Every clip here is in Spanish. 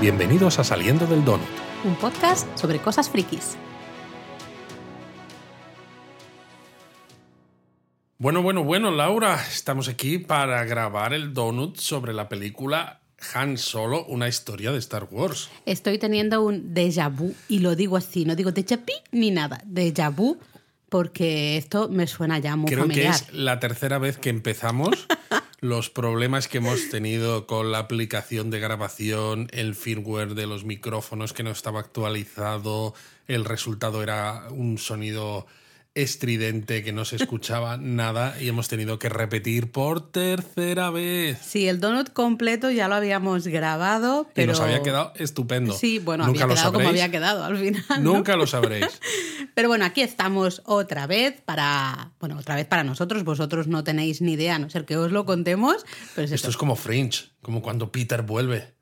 Bienvenidos a Saliendo del Donut. Un podcast sobre cosas frikis. Bueno, bueno, bueno, Laura, estamos aquí para grabar el Donut sobre la película Han Solo, una historia de Star Wars. Estoy teniendo un déjà vu y lo digo así, no digo déjà vu ni nada, déjà vu porque esto me suena ya muy Creo familiar. que es la tercera vez que empezamos. Los problemas que hemos tenido con la aplicación de grabación, el firmware de los micrófonos que no estaba actualizado, el resultado era un sonido estridente que no se escuchaba nada y hemos tenido que repetir por tercera vez. Sí, el donut completo ya lo habíamos grabado, pero... Y nos había quedado estupendo. Sí, bueno, Nunca había lo quedado como sabréis. había quedado al final. ¿no? Nunca lo sabréis. Pero bueno, aquí estamos otra vez para. Bueno, otra vez para nosotros. Vosotros no tenéis ni idea, a no ser que os lo contemos. Pero es Esto es como Fringe, como cuando Peter vuelve.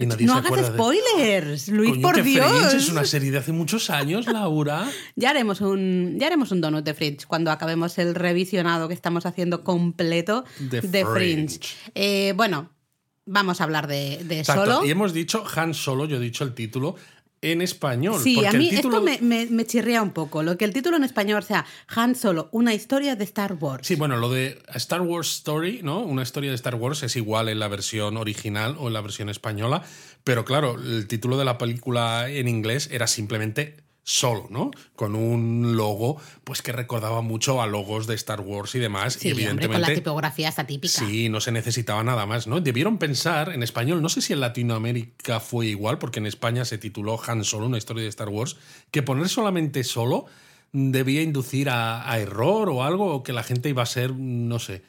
Y nadie no se hagas de- spoilers, Luis, Coño, por Dios. Fringe es una serie de hace muchos años, Laura. Ya haremos un ya haremos un donut de Fringe cuando acabemos el revisionado que estamos haciendo completo De Fringe. Fringe. Eh, bueno, vamos a hablar de, de solo. Y hemos dicho Han Solo, yo he dicho el título en español. Sí, a mí título... esto me, me- me chirría un poco. Lo que el título en español sea Han Solo, una historia de Star Wars. Sí, bueno, lo de Star Wars Story, ¿no? Una historia de Star Wars es igual en la versión original o en la versión española, pero claro, el título de la película en inglés era simplemente Solo, ¿no? Con un logo pues que recordaba mucho a logos de Star Wars y demás Sí, y hombre, evidentemente con la tipografía esta típica. Sí, no se necesitaba nada más, ¿no? Debieron pensar en español, no sé si en Latinoamérica fue igual, porque en España se tituló Han Solo, una historia de Star Wars, que poner solamente solo debía inducir a, a error o algo, o que la gente iba a ser, no sé.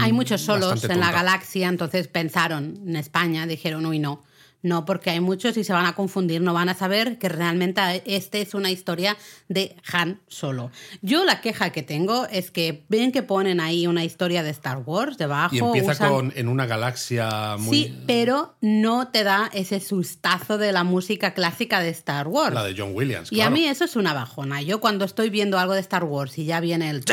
Hay muchos solos en la galaxia, entonces pensaron en España, dijeron, uy, no. No, porque hay muchos y se van a confundir, no van a saber que realmente este es una historia de Han Solo. Yo la queja que tengo es que ven que ponen ahí una historia de Star Wars debajo. Y empieza usan- con en una galaxia muy. Sí, pero no te da ese sustazo de la música clásica de Star Wars. La de John Williams. Y a mí eso es una bajona. Yo cuando estoy viendo algo de Star Wars y ya viene el...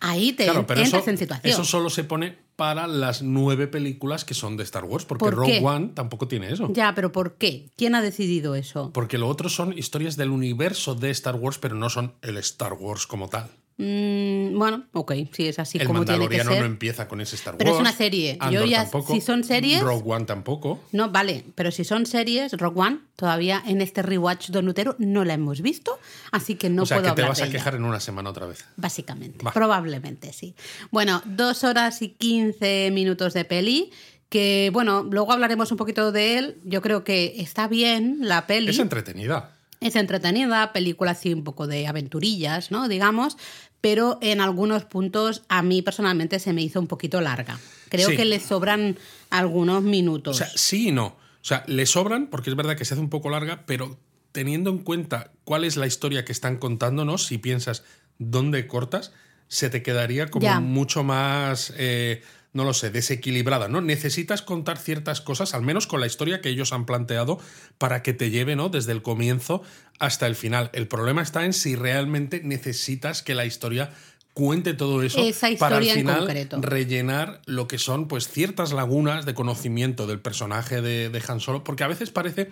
Ahí te Claro, pero entras eso, en situación. eso solo se pone para las nueve películas que son de Star Wars, porque ¿Por Rogue? One tampoco tiene eso. Ya, pero ¿por qué? ¿Quién ha decidido eso? Porque lo otro son historias del universo de Star Wars, pero no son el Star Wars como tal. Mm, bueno, ok, sí, es así el como tiene que Mandaloriano ser. no empieza con ese Star Wars. Pero es una serie. Yo ya- tampoco, si son series- Rogue One tampoco. No, vale, pero si son series, Rogue One, todavía en este rewatch donutero no la hemos visto, así que no o sea, puedo que te vas de a ella. quejar en una semana otra vez. Básicamente, Va. probablemente sí. Bueno, dos horas y quince minutos de peli. Que bueno, luego hablaremos un poquito de él. Yo creo que está bien la peli. Es entretenida. Es entretenida, película así un poco de aventurillas, ¿no? Digamos, pero en algunos puntos a mí personalmente se me hizo un poquito larga. Creo Sí. que le sobran algunos O minutos. sea, sí y no. O sea, le sobran porque es verdad que se hace un poco larga, pero teniendo en cuenta cuál es la historia que están contándonos, si piensas dónde cortas, se te quedaría como Ya. mucho más, eh, no lo sé, desequilibrada, ¿no? Necesitas contar ciertas cosas, al menos con la historia que ellos han planteado, para que te lleve, ¿no? Desde el comienzo hasta el final. El problema está en si realmente necesitas que la historia cuente todo eso Esa para al final rellenar lo que son pues ciertas lagunas de conocimiento del personaje de, de Han Solo, porque a veces parece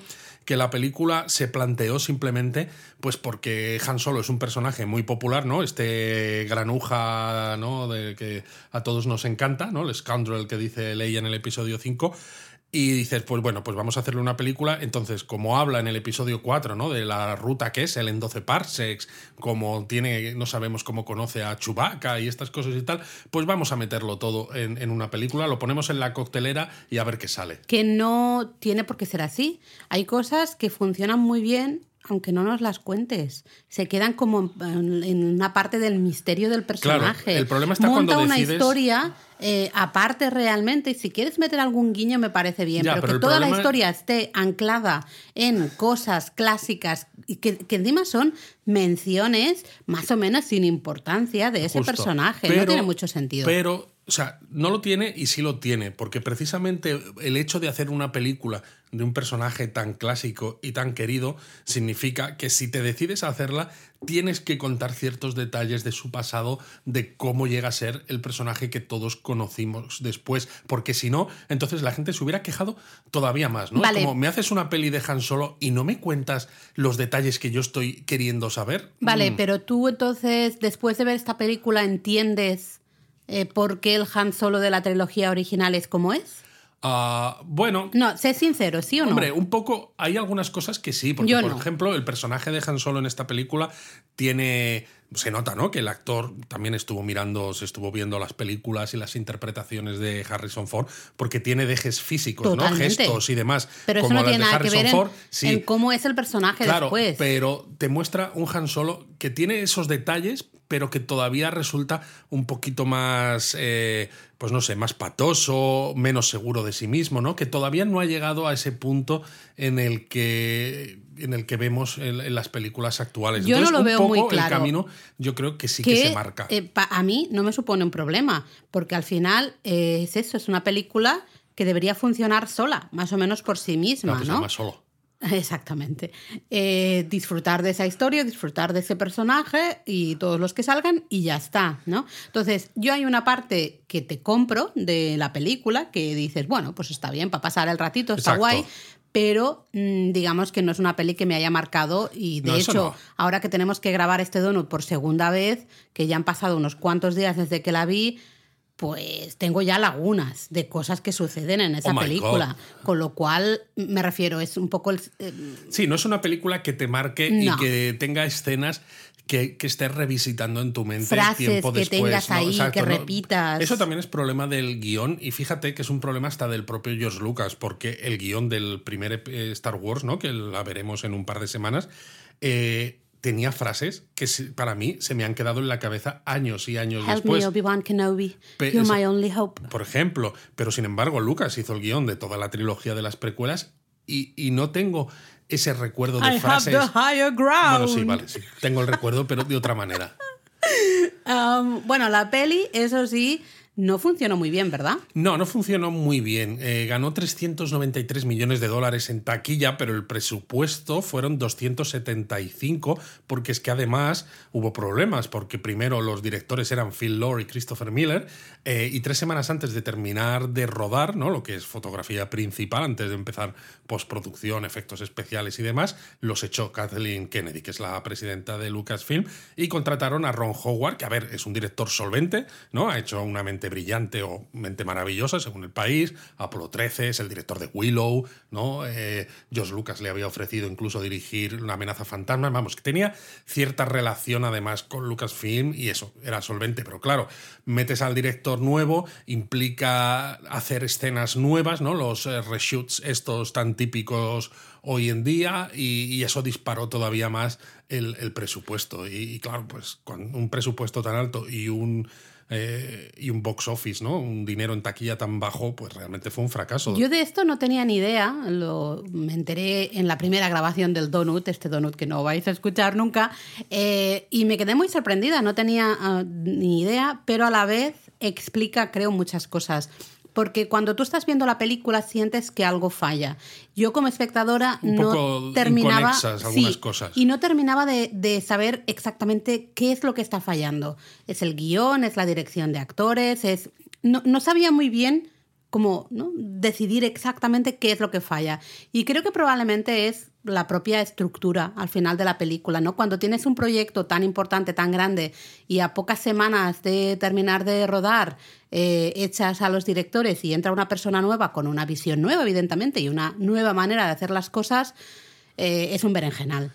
que la película se planteó simplemente pues porque Han Solo es un personaje muy popular, ¿no? Este granuja, ¿no? De que a todos nos encanta, ¿no? El scoundrel que dice Leia en el episodio 5. Y dices, pues bueno, pues vamos a hacerle una película. Entonces, como habla en el episodio 4, ¿no? De la ruta que es él en 12 parsecs, como tiene, no sabemos cómo conoce a Chewbacca y estas cosas y tal, pues vamos a meterlo todo en, en una película, lo ponemos en la coctelera y a ver qué sale. que no tiene por qué ser así. Hay cosas que funcionan muy bien aunque no nos las cuentes. Se quedan como en, una parte del misterio del personaje. el problema está Monta cuando una decides- historia eh, aparte realmente. Y si quieres meter algún guiño me parece bien. Ya, pero, pero que toda la historia esté anclada en cosas clásicas y que, que encima son menciones más o menos sin importancia de ese Justo. personaje. no tiene mucho sentido. Pero o sea, no lo tiene y sí lo tiene, porque precisamente el hecho de hacer una película de un personaje tan clásico y tan querido significa que si te decides a hacerla, tienes que contar ciertos detalles de su pasado, de cómo llega a ser el personaje que todos conocimos después, porque si no, entonces la gente se hubiera quejado todavía más, ¿no? Vale. Como me haces una peli de Han Solo y no me cuentas los detalles que yo estoy queriendo saber. Vale, Mm. pero tú entonces, después de ver esta película, ¿entiendes eh, por qué el Han Solo de la trilogía original es como es? Ah, bueno, No, sé sincero, ¿sí o no? Hombre, un poco. Hay algunas cosas que sí, porque, Yo por no. ejemplo, el personaje de Han Solo en esta película tiene. Se nota, ¿no? Que el actor también estuvo mirando, se estuvo viendo las películas y las interpretaciones de Harrison Ford, porque tiene dejes físicos, ¿no? Gestos y demás. pero eso como no tiene nada que Harrison ver en, Ford. Sí, en cómo es el personaje Claro, después. pero te muestra un Han Solo que tiene esos detalles, pero que todavía resulta un poquito más, eh, pues no sé, más patoso, menos seguro de sí mismo, ¿no? Que todavía no ha llegado a ese punto en el que en el que vemos en, en las películas actuales. Yo no lo un veo poco muy claro. El camino, yo creo que sí que, que se marca. eh, pa- a mí no me supone un problema, porque al final eh, es eso, es una película que debería funcionar sola, más o menos por sí misma, se ¿no? llama solo. Exactamente. Eh, disfrutar de esa historia, disfrutar de ese personaje y todos los que salgan y ya está, ¿no? Entonces, yo hay una parte que te compro de la película que dices, bueno, pues está bien para pasar el ratito, está Exacto. guay, pero mm, digamos que no es una peli que me haya marcado y de No, hecho, no. ahora que tenemos que grabar este donut por segunda vez, que ya han pasado unos cuantos días desde que la vi, pues tengo ya lagunas de cosas que suceden en esa Oh película. Con lo cual, me refiero, es un poco el, eh, Sí, no es una película que te marque No. y que tenga escenas que, que estés revisitando en tu mente Frases tiempo que después. tengas ¿no? ahí, Exacto, que ¿no? repitas. Eso también es problema del guion y fíjate que es un problema hasta del propio George Lucas, porque el guion del primer eh, Star Wars, ¿no? que la veremos en un par de semanas, eh, tenía frases que para mí se me han quedado en la cabeza años y años Help después. me, Obi-Wan Kenobi. You're my only hope. Por ejemplo, pero sin embargo, Lucas hizo el guion de toda la trilogía de las precuelas y, y no tengo ese recuerdo de I frases. have the higher ground. Bueno, sí, vale, sí. Tengo el recuerdo, pero de otra manera. Um, bueno, la peli, eso sí, no funcionó muy bien, ¿verdad? No, no funcionó muy bien. Eh, ganó 393 millones de dólares en taquilla, pero el presupuesto fueron 275, porque es que además hubo problemas, porque primero los directores eran Phil Lord y Christopher Miller, eh, y tres semanas antes de terminar de rodar, ¿no? lo que es fotografía principal, antes de empezar postproducción, efectos especiales y demás, los echó Kathleen Kennedy, que es la presidenta de Lucasfilm, y contrataron a Ron Howard, que a ver, es un director solvente, ¿no? Ha hecho una mente brillante o mente maravillosa, según el país. Apolo 13 es el director de Willow, ¿no? Eh, George Lucas le había ofrecido incluso dirigir Una amenaza fantasma. Vamos, que tenía cierta relación además con Lucasfilm y eso, era solvente. Pero claro, metes al director nuevo, implica hacer escenas nuevas, ¿no? Los eh, reshoots estos tan típicos hoy en día y, eso disparó todavía más el, el presupuesto. Y, y claro, pues con un presupuesto tan alto y un eh, y un box office, ¿no? Un dinero en taquilla tan bajo, pues realmente fue un fracaso. Yo de esto no tenía ni idea, lo, me enteré en la primera grabación del Donut, este Donut que no vais a escuchar nunca, eh, y me quedé muy sorprendida, no tenía ah, ni idea, pero a la vez explica, creo, muchas cosas. Porque cuando tú estás viendo la película sientes que algo falla. Yo como espectadora Un no poco terminaba algunas sí, cosas. y no terminaba de, de saber exactamente qué es lo que está fallando. Es el guion, es la dirección de actores, es no, no sabía muy bien cómo ¿no? decidir exactamente qué es lo que falla. Y creo que probablemente es la propia estructura al final de la película, ¿no? Cuando tienes un proyecto tan importante, tan grande, y a pocas semanas de terminar de rodar, eh, echas a los directores y entra una persona nueva con una visión nueva, evidentemente, y una nueva manera de hacer las cosas, eh, es un berenjenal.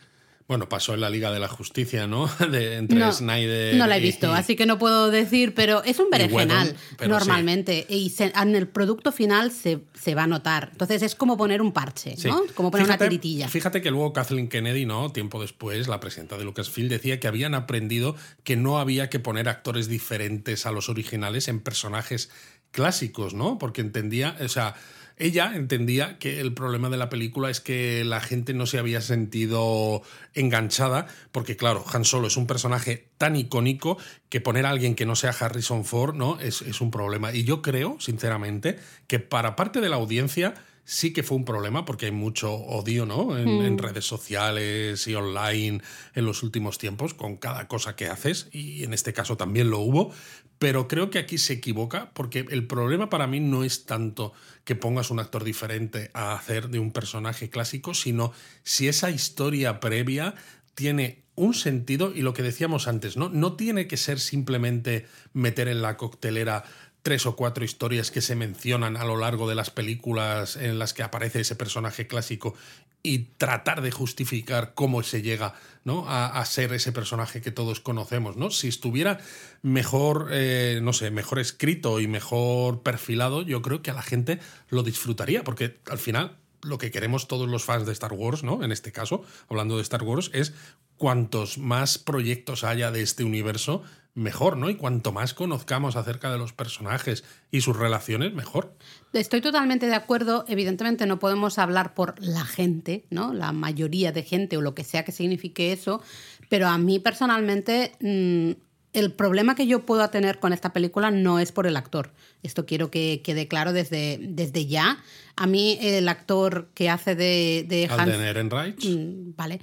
Bueno, pasó en la Liga de la Justicia, ¿no? De, entre No, Snyder. no la he visto, y- así que no puedo decir, pero es un berenjenal normalmente. Y se- en el producto final se, se va a notar. Entonces es como poner un parche, Sí. ¿no? Como poner Fíjate- una tiritilla. Fíjate que luego Kathleen Kennedy, ¿no? Tiempo después, la presidenta de Lucasfilm, decía que habían aprendido que no había que poner actores diferentes a los originales en personajes clásicos, ¿no? Porque entendía, o sea, ella entendía que el problema de la película es que la gente no se había sentido enganchada, porque claro, Han Solo es un personaje tan icónico que poner a alguien que no sea Harrison Ford ¿no? es, es un problema. Y yo creo, sinceramente, que para parte de la audiencia sí que fue un problema porque hay mucho odio ¿no? En, en, redes sociales y online en los últimos tiempos con cada cosa que haces y en este caso también lo hubo, pero creo que aquí se equivoca porque el problema para mí no es tanto que pongas un actor diferente a hacer de un personaje clásico, sino si esa historia previa tiene un sentido y lo que decíamos antes, ¿no? No tiene que ser simplemente meter en la coctelera tres o cuatro historias que se mencionan a lo largo de las películas en las que aparece ese personaje clásico y tratar de justificar cómo se llega ¿no? a, a, ser ese personaje que todos conocemos. ¿no? Si estuviera mejor, eh, no sé, mejor escrito y mejor perfilado, yo creo que a la gente lo disfrutaría, porque al final lo que queremos todos los fans de Star Wars, ¿no? En este caso, hablando de Star Wars, es cuantos más proyectos haya de este universo, mejor, ¿no? Y cuanto más conozcamos acerca de los personajes y sus relaciones, mejor. Estoy totalmente de acuerdo. Evidentemente no podemos hablar por la gente, ¿no? La mayoría de gente o lo que sea que signifique eso. Pero a mí personalmente mmm, el problema que yo puedo tener con esta película no es por el actor. Esto quiero que quede claro desde, desde ya. A mí el actor que hace de, de Han... Ehrenreich. Vale.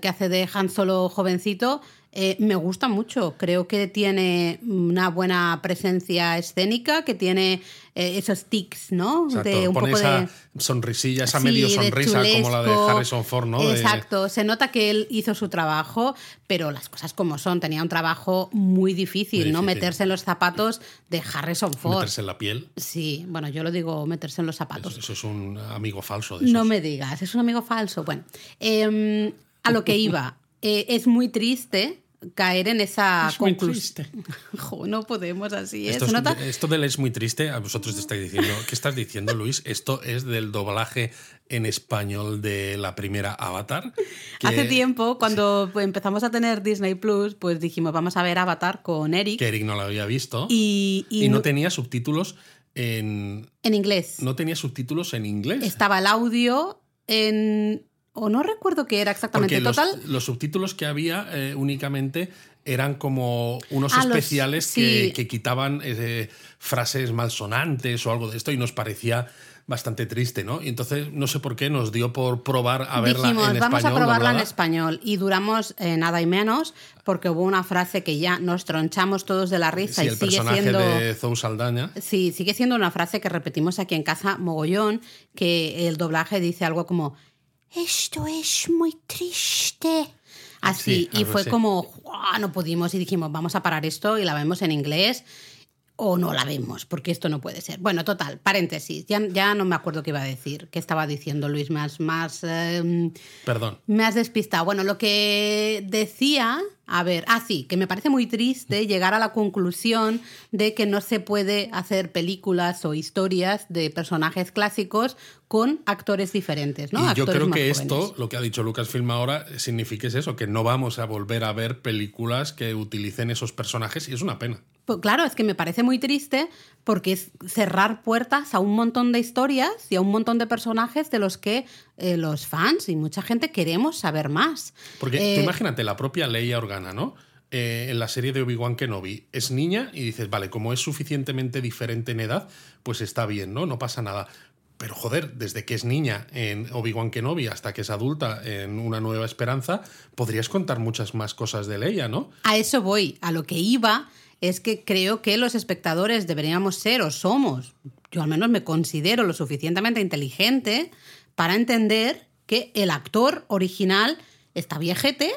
Que hace de Han Solo jovencito eh, me gusta mucho. Creo que tiene una buena presencia escénica, que tiene eh, esos tics, ¿no? Exacto. De un Pone poco esa de sonrisilla, esa Sí, medio sonrisa como la de. Harrison Ford, ¿no? De- Exacto, se nota que él hizo su trabajo, pero las cosas como son, tenía un trabajo muy difícil, Muy ¿no? difícil. Meterse en los zapatos de Harrison Ford. meterse en la piel. Sí, bueno, yo lo digo meterse en los zapatos. eso es un amigo falso de esos. No me digas, es un amigo falso. Bueno, em, a lo que iba, eh, es muy triste caer en esa Es muy conclusión. triste. Jo, no podemos así, ¿eh? Esto, es- nota- esto del es muy triste, a vosotros te estáis diciendo. ¿Qué estás diciendo, Luis? Esto es del doblaje en español de la primera Avatar. que- Hace tiempo, cuando empezamos a tener Disney Plus, pues dijimos, vamos a ver Avatar con Eric. Que Eric no lo había visto. Y, y y no no- tenía subtítulos en. en inglés. No tenía subtítulos en inglés. Estaba el audio en. O no recuerdo qué era exactamente. Porque Total. los subtítulos que había eh, únicamente eran como unos Ah, los- especiales sí. que, que quitaban eh, frases malsonantes o algo de esto y nos parecía bastante triste, ¿no? Y entonces no sé por qué nos dio por probar a verla en vamos a español. probarla en español. Y duramos eh, nada y menos, porque hubo una frase que ya nos tronchamos todos de la risa Sí, y el sigue personaje siendo. de Zou Saldaña. Sí, sigue siendo una frase que repetimos aquí en casa mogollón, que el doblaje dice algo como esto es muy triste. Así, Sí, y fue así. como, "Guau, no pudimos y dijimos, vamos a parar esto y la vemos en inglés o no la vemos, porque esto no puede ser. Bueno, total, paréntesis, ya, ya no me acuerdo qué iba a decir, qué estaba diciendo Luis, más, más eh, Perdón. me has despistado. Bueno, lo que decía, a ver, ah, sí, que me parece muy triste llegar a la conclusión de que no se puede hacer películas o historias de personajes clásicos con actores diferentes, ¿no? y yo Actores creo que jóvenes. esto, lo que ha dicho Lucasfilm ahora, significa es eso, que no vamos a volver a ver películas que utilicen esos personajes y es una pena. Pues claro, es que me parece muy triste porque es cerrar puertas a un montón de historias y a un montón de personajes de los que eh, los fans y mucha gente queremos saber más. Porque Eh, tú imagínate, la propia Leia Organa, ¿no? Eh, en la serie de Obi-Wan Kenobi es niña y dices, vale, como es suficientemente diferente en edad, pues está bien, ¿no? No pasa nada. Pero joder, desde que es niña en Obi-Wan Kenobi hasta que es adulta en Una Nueva Esperanza, podrías contar muchas más cosas de Leia, ¿no? A eso voy. A lo que iba es que creo que los espectadores deberíamos ser o somos, yo al menos me considero lo suficientemente inteligente para entender que el actor original está viejete,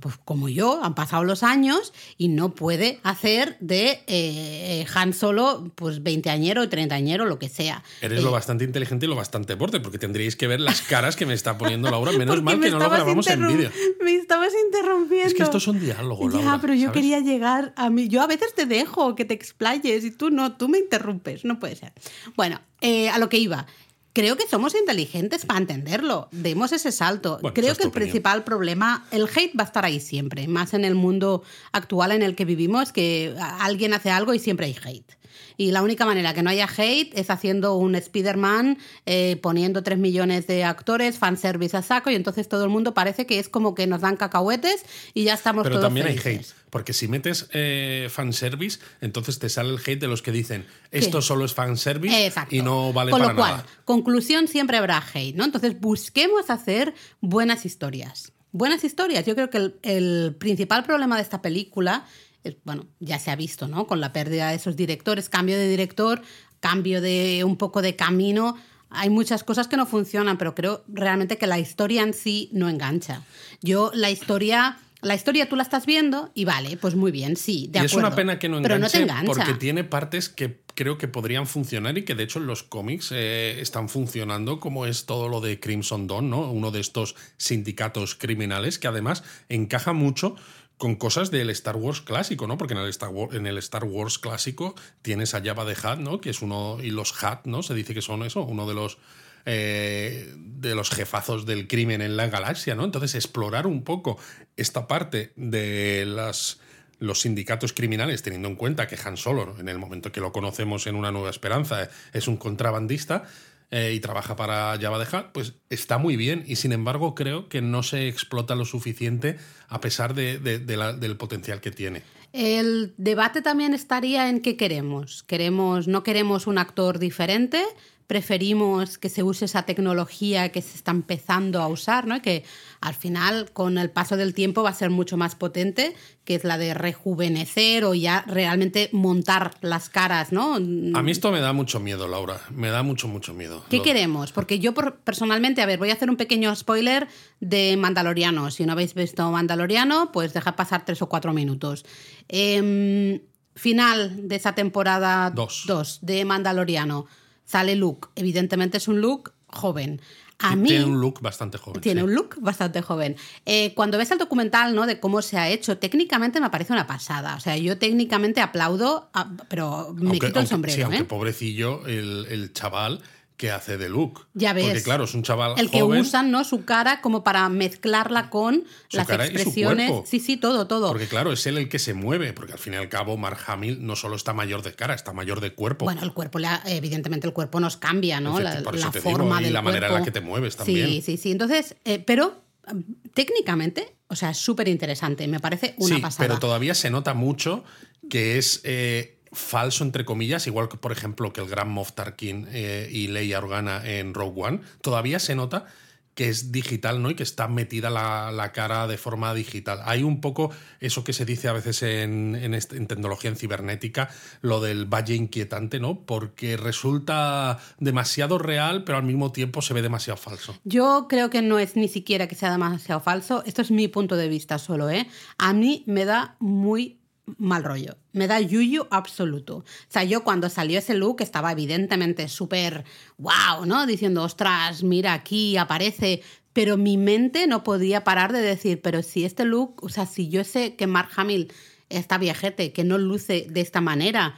pues como yo, han pasado los años y no puede hacer de eh, Han Solo pues veinteañero, treintañero, lo que sea. Eres Eh, lo bastante inteligente y lo bastante borde, porque tendríais que ver las caras que me está poniendo Laura. Menos mal me que no lo grabamos en vídeo. Me estabas interrumpiendo. Es que esto es un diálogo, Ya, Laura. pero yo ¿sabes? quería llegar a mí. Yo a veces te dejo que te explayes y tú no, tú me interrumpes. No puede ser. Bueno, eh, a lo que iba. Creo que somos inteligentes para entenderlo. Demos ese salto. Bueno, Creo que el opinión. principal problema, el hate va a estar ahí siempre, más en el mundo actual en el que vivimos, que alguien hace algo y siempre hay hate. Y la única manera que no haya hate es haciendo un Spider-Man, eh, poniendo 3 millones de actores, fanservice a saco, y entonces todo el mundo parece que es como que nos dan cacahuetes y ya estamos Pero todos también hay hate. Porque si metes eh, fanservice, entonces te sale el hate de los que dicen esto solo es fanservice Exacto. y no vale Con para lo cual, nada. conclusión, siempre habrá hate, ¿no? Entonces, busquemos hacer buenas historias. Buenas historias. Yo creo que el, el principal problema de esta película, bueno, ya se ha visto, ¿no? Con la pérdida de esos directores, cambio de director, cambio de un poco de camino. Hay muchas cosas que no funcionan, pero creo realmente que la historia en sí no engancha. Yo, la historia. La historia tú la estás viendo y vale, pues muy bien, sí, de y es una pena que no pero no enganche te engancha. porque tiene partes que creo que podrían funcionar y que de hecho en los cómics eh, están funcionando como es todo lo de Crimson Dawn, ¿no? Uno de estos sindicatos criminales que además encaja mucho con cosas del Star Wars clásico, ¿no? Porque en el Star Wars, clásico tienes a Jabba de Hutt, ¿no? Que es uno y los Hutt, ¿no? Se dice que son eso, uno de los eh, de los jefazos del crimen en la galaxia, ¿no? Entonces explorar un poco esta parte de las los sindicatos criminales, teniendo en cuenta que Han Solo, en el momento que lo conocemos en Una Nueva Esperanza, es un contrabandista eh, y trabaja para Java de pues está muy bien y sin embargo creo que no se explota lo suficiente a pesar de, del potencial que tiene. El debate también estaría en qué queremos. Queremos, no queremos un actor diferente, preferimos que se use esa tecnología que se está empezando a usar, ¿no? Y que al final, con el paso del tiempo, va a ser mucho más potente, que es la de rejuvenecer o ya realmente montar las caras, ¿no? A mí esto me da mucho miedo, Laura. Me da mucho, mucho miedo. ¿Qué Lo- queremos? Porque yo personalmente, a ver, voy a hacer un pequeño spoiler de Mandaloriano. Si no habéis visto Mandaloriano, pues deja pasar tres o cuatro minutos. Em, final de esa temporada Dos. 2 de Mandaloriano. Sale Luke. Evidentemente es un Luke joven. A mí, Tiene un look bastante joven. tiene sí. un look bastante joven. Eh, cuando ves el documental, ¿no? De cómo se ha hecho, técnicamente me parece una pasada. O sea, yo técnicamente aplaudo, a- pero me Aunque- quito el aunque- sombrero, sí, aunque ¿eh? pobrecillo el, el chaval que hace de Luke. Ya ves. Porque claro, es un chaval El que joven. usan, ¿no? Su cara como para mezclarla con Su las cara y su expresiones. cuerpo. Sí, sí, todo, todo. Porque claro, es él el que se mueve, porque al fin y al cabo Mark Hamill no solo está mayor de cara, está mayor de cuerpo. Bueno, el cuerpo, evidentemente el cuerpo nos cambia, ¿no? La, la digo, forma y del la manera en la que te mueves Sí, también. sí, sí. Entonces, eh, pero mm, técnicamente, o sea, es súper interesante. Me parece una sí, pasada. pero todavía se nota mucho que es eh, falso, entre comillas, igual que, por ejemplo, que el gran Moff Tarkin eh, y Leia Organa en Rogue One, todavía se nota que es digital, ¿no? Y que está metida la, la cara de forma digital. Hay un poco eso que se dice a veces en, en en tecnología en cibernética, lo del valle inquietante, ¿no? Porque resulta demasiado real, pero al mismo tiempo se ve demasiado falso. Yo creo que no es ni siquiera que sea demasiado falso. Esto es mi punto de vista solo, ¿eh? A mí me da muy mal rollo. Me da yuyu absoluto. O sea, yo cuando salió ese look estaba evidentemente súper wow, ¿no? Diciendo, ostras, mira, aquí aparece. Pero mi mente no podía parar de decir, pero si este look, o sea, si yo sé que Mark Hamill está viejete, que no luce de esta manera,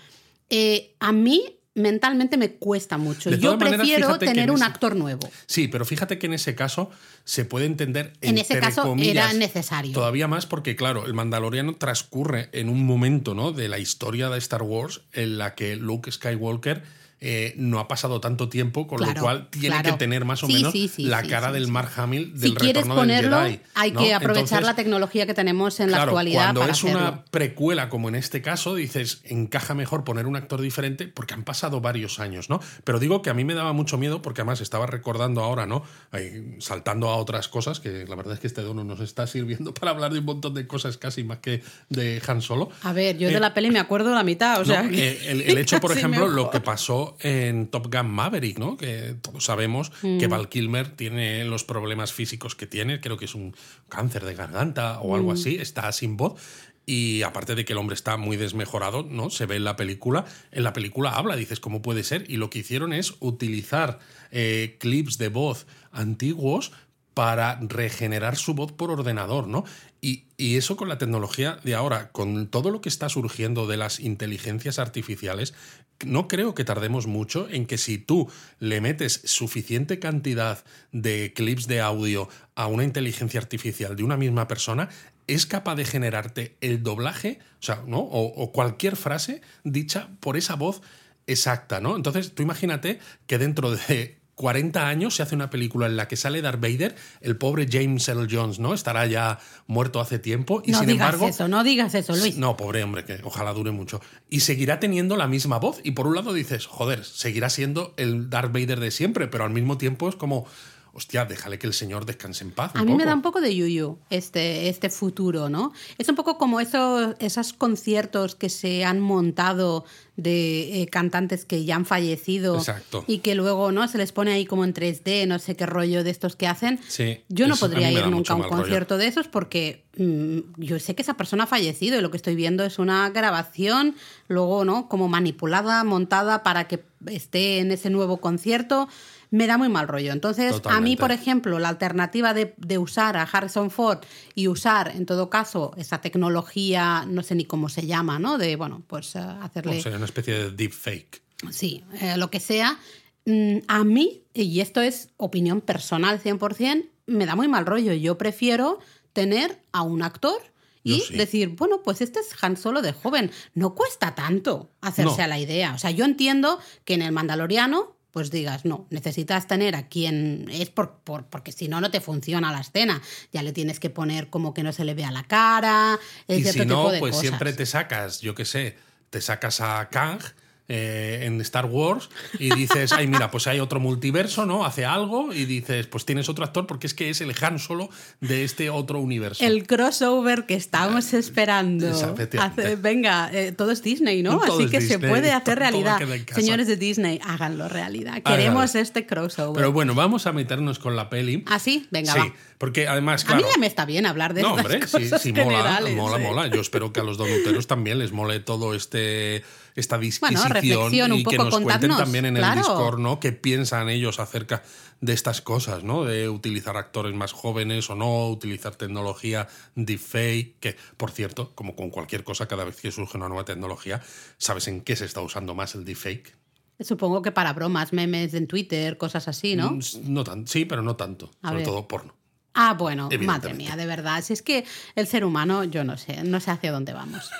eh, a mí mentalmente me cuesta mucho. De Yo maneras, prefiero tener en un actor nuevo. Sí, pero fíjate que en ese caso se puede entender. En ese caso comillas, era necesario. Todavía más porque, claro, el Mandaloriano transcurre en un momento ¿no? de la historia de Star Wars en la que Luke Skywalker eh, no ha pasado tanto tiempo, con Claro, lo cual tiene claro. que tener más o Sí, menos sí, sí, la cara del. Mark Hamill del Si quieres retorno ponerlo, del Jedi. hay ¿no? que aprovechar Entonces, la tecnología que tenemos en la actualidad cuando para es hacerlo. una precuela, como en este caso, dices, encaja mejor poner un actor diferente porque han pasado varios años, ¿no? Pero digo que a mí me daba mucho miedo porque además estaba recordando ahora, ¿no? Ahí, saltando a otras cosas, que la verdad es que este dono nos está sirviendo para hablar de un montón de cosas casi más que de Han Solo. A ver, yo Eh, de la peli me acuerdo la mitad, o sea. No, que- eh, el, el hecho, por ejemplo, mejor. lo que pasó en Top Gun Maverick, ¿no? Que todos sabemos que Mm. Val Kilmer tiene los problemas físicos que tiene, creo que es un cáncer de garganta o algo Mm. así, está sin voz. Y aparte de que el hombre está muy desmejorado, ¿no? Se ve en la película. En la película habla, dices, ¿cómo puede ser? Y lo que hicieron es utilizar eh, clips de voz antiguos para regenerar su voz por ordenador, ¿no? Y, y eso con la tecnología de ahora, con todo lo que está surgiendo de las inteligencias artificiales, no creo que tardemos mucho en que si tú le metes suficiente cantidad de clips de audio a una inteligencia artificial de una misma persona, es capaz de generarte el doblaje, o sea, ¿no? O, o cualquier frase dicha por esa voz exacta, ¿no? Entonces, tú imagínate que dentro de 40 años se hace una película en la que sale Darth Vader, el pobre James Earl Jones, ¿no? Estará ya muerto hace tiempo y no sin digas embargo eso, no digas eso, Luis. no, pobre hombre, que ojalá dure mucho. Y seguirá teniendo la misma voz. Y por un lado dices, joder, seguirá siendo el Darth Vader de siempre, pero al mismo tiempo es como, hostia, déjale que el señor descanse en paz. un A mí me da un poco de yuyu este, este futuro, ¿no? Es un poco como esos, esos conciertos que se han montado de eh, cantantes que ya han fallecido Exacto. y que luego no se les pone ahí como en 3D, no sé qué rollo de estos que hacen. Sí, yo no podría ir nunca a un rollo. concierto de esos porque mm, yo sé que esa persona ha fallecido y lo que estoy viendo es una grabación, luego, ¿no? Como manipulada, montada para que esté en ese nuevo concierto. Me da muy mal rollo. Entonces, a mí, por ejemplo, la alternativa de, de usar a Harrison Ford y usar, en todo caso, esa tecnología, no sé ni cómo se llama, ¿no? De, bueno, pues eh, hacerle... O sea, una especie de deepfake. Sí, eh, lo que sea. Mm, A mí, y esto es opinión personal 100%, me da muy mal rollo. Yo prefiero tener a un actor y sí. decir, bueno, pues este es Han Solo de joven. No cuesta tanto hacerse No. a la idea. O sea, yo entiendo que en el Mandaloriano, pues digas, no, necesitas tener a quien es por, por- porque si no, no te funciona la escena. Ya le tienes que poner como que no se le vea la cara, Y si no, tipo de pues cosas. siempre te sacas, yo qué sé, te sacas a Kang eh, en Star Wars y dices, ay, mira, pues hay otro multiverso, ¿no? Hace algo y dices, pues tienes otro actor porque es que es el Han Solo de este otro universo. El crossover que estábamos esperando. Efectivamente. Hace- venga, eh, todo es Disney, ¿no? Todo Así que se puede hacer realidad. Señores de Disney, háganlo realidad. Queremos Háganlo. este crossover. Pero bueno, vamos a meternos con la peli. ¿Ah, sí? Venga, sí, va. porque además, A mí ya me está bien hablar de no, estas hombre, sí, cosas sí, mola, generales, mola, ¿eh? mola. Yo espero que a los donuteros también les mole todo este esta disquisición un y que poco nos cuenten también en el. Discord, ¿no? ¿Qué piensan ellos acerca de estas cosas, ¿no? De utilizar actores más jóvenes o no, utilizar tecnología deepfake, que, por cierto, como con cualquier cosa, cada vez que surge una nueva tecnología, ¿sabes en qué se está usando más el deepfake? Supongo que para bromas, memes en Twitter, cosas así, ¿no? Mm, No tan, sí, pero no tanto. A sobre ver. todo porno. Ah, bueno, madre mía, de verdad. Si es que el ser humano, yo no sé, no sé hacia dónde vamos.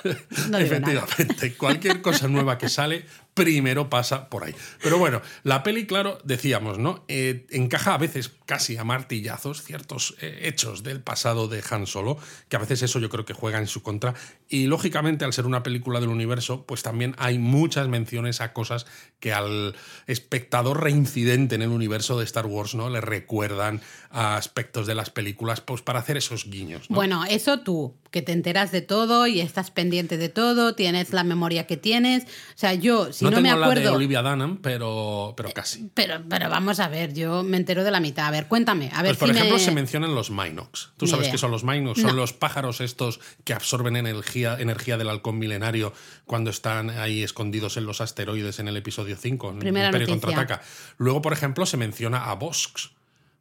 No. Efectivamente, cualquier cosa nueva que sale, primero pasa por ahí. Pero bueno, la peli, claro, decíamos, ¿no? Eh, encaja a veces casi a martillazos ciertos eh, hechos del pasado de Han Solo, que a veces eso yo creo que juega en su contra. Y lógicamente, al ser una película del universo, pues también hay muchas menciones a cosas que al espectador reincidente en el universo de Star Wars, ¿no? Le recuerdan a aspectos de las películas, pues para hacer esos guiños. ¿no? Bueno, eso tú, que te enteras de todo y estás pendiente de todo, tienes la memoria que tienes. O sea, yo, si no, no, me tengo la de acuerdo. Olivia Dunham, pero, pero casi. Pero, pero vamos a ver, yo me entero de la mitad. A ver, cuéntame. A ver Pues por ejemplo me- se mencionan los Minox. ¿Tú Ni sabes idea. qué son los Minox? Son No. los pájaros estos que absorben energía, energía del halcón milenario cuando están ahí escondidos en los asteroides en el episodio 5, en Primera Imperio. Contraataca. Luego, por ejemplo, se menciona a Bosk.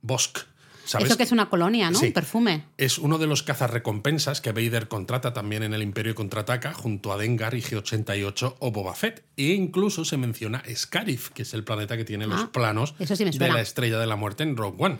Bosk. ¿Sabes? Eso que es una colonia, ¿no? Sí. Un perfume. Es uno de los cazarrecompensas que Vader contrata también en el Imperio Contraataca junto a Dengar y G-88 o Boba Fett. E incluso se menciona Scarif, que es el planeta que tiene los Ah, planos sí de la Estrella de la Muerte en Rogue One.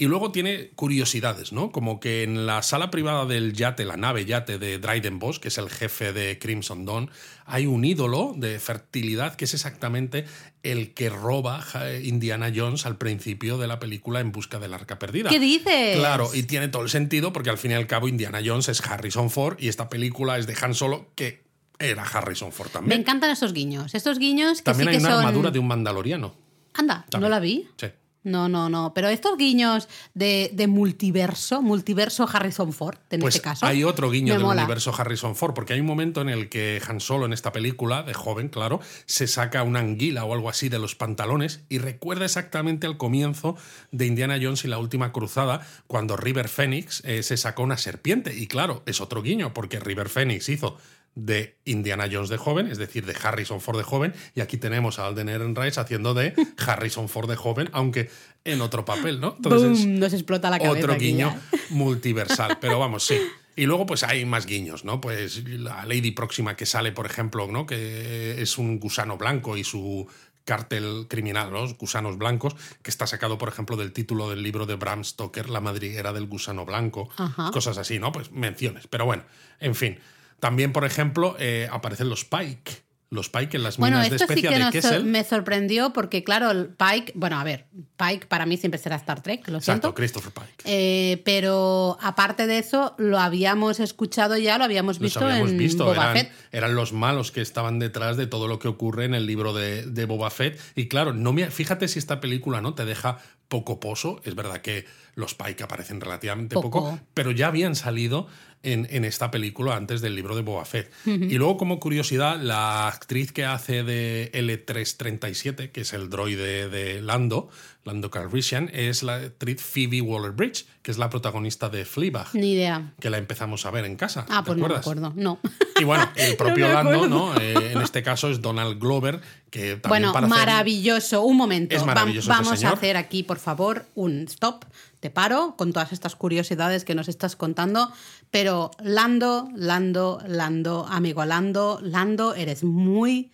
Y luego tiene curiosidades, ¿no? Como que en la sala privada del yate, la nave yate de Dryden Boss, que es el jefe de Crimson Dawn, hay un ídolo de fertilidad que es exactamente el que roba ja- Indiana Jones al principio de la película En busca del arca perdida. ¿Qué dices? Claro, y tiene todo el sentido porque al fin y al cabo Indiana Jones es Harrison Ford y esta película es de Han Solo, que era Harrison Ford Me también. encantan esos guiños. Estos guiños que También sí hay que una son... armadura de un mandaloriano. Anda, También. no la vi. Sí. No, no, no. Pero estos guiños de, de multiverso, multiverso Harrison Ford, en Pues este caso. hay otro guiño del mola. universo Harrison Ford, porque hay un momento en el que Han Solo en esta película, de joven, claro, se saca una anguila o algo así de los pantalones y recuerda exactamente al comienzo de Indiana Jones y la última cruzada, cuando River Phoenix eh, se sacó una serpiente. Y claro, es otro guiño, porque River Phoenix hizo de Indiana Jones de joven, es decir, de Harrison Ford de joven, y aquí tenemos a Alden Ehrenreich haciendo de Harrison Ford de joven, aunque en otro papel, ¿no? Entonces, Boom, nos explota la cabeza. otro guiño multiversal, pero vamos, sí. Y luego pues hay más guiños, ¿no? Pues la Lady Próxima que sale, por ejemplo, ¿no? Que es un gusano blanco y su cártel criminal, los gusanos blancos, que está sacado, por ejemplo, del título del libro de Bram Stoker, La madriguera del gusano blanco, Ajá. cosas así, ¿no? Pues menciones. Pero bueno, en fin. También, por ejemplo, eh, aparecen los Pike. Los Pike en las Bueno, minas de sí especia que de nos sor- Kessel. me sorprendió porque, claro, el Pike, bueno, a ver, Pike para mí siempre será Star Trek, lo Exacto, siento. Christopher Pike. Eh, pero aparte de eso, lo habíamos escuchado ya, lo habíamos Los visto habíamos en visto, Boba eran, Fett. eran los malos que estaban detrás de todo lo que ocurre en el libro de, de Boba Fett. Y claro, no me, fíjate si esta película no te deja poco pozo. Es verdad que los Pike aparecen relativamente poco, Poco. pero ya habían salido en, en esta película antes del libro de Boba Fett. Y luego, como curiosidad, la actriz que hace de L337, que es el droide de Lando, Lando Calrissian, es la actriz Phoebe Waller-Bridge, que es la protagonista de Fleabag, Ni idea. que la empezamos a ver en casa. Ah, ¿te pues no me acuerdo. No. Y bueno, el propio Lando. ¿no? Eh, en este caso es Donald Glover, que también Bueno, para hacer- maravilloso. Un momento. Es maravilloso Vamos a señor. hacer aquí, por favor, un stop. Te paro con todas estas curiosidades que nos estás contando. Pero Lando, Lando, Lando, amigo Lando, Lando, eres muy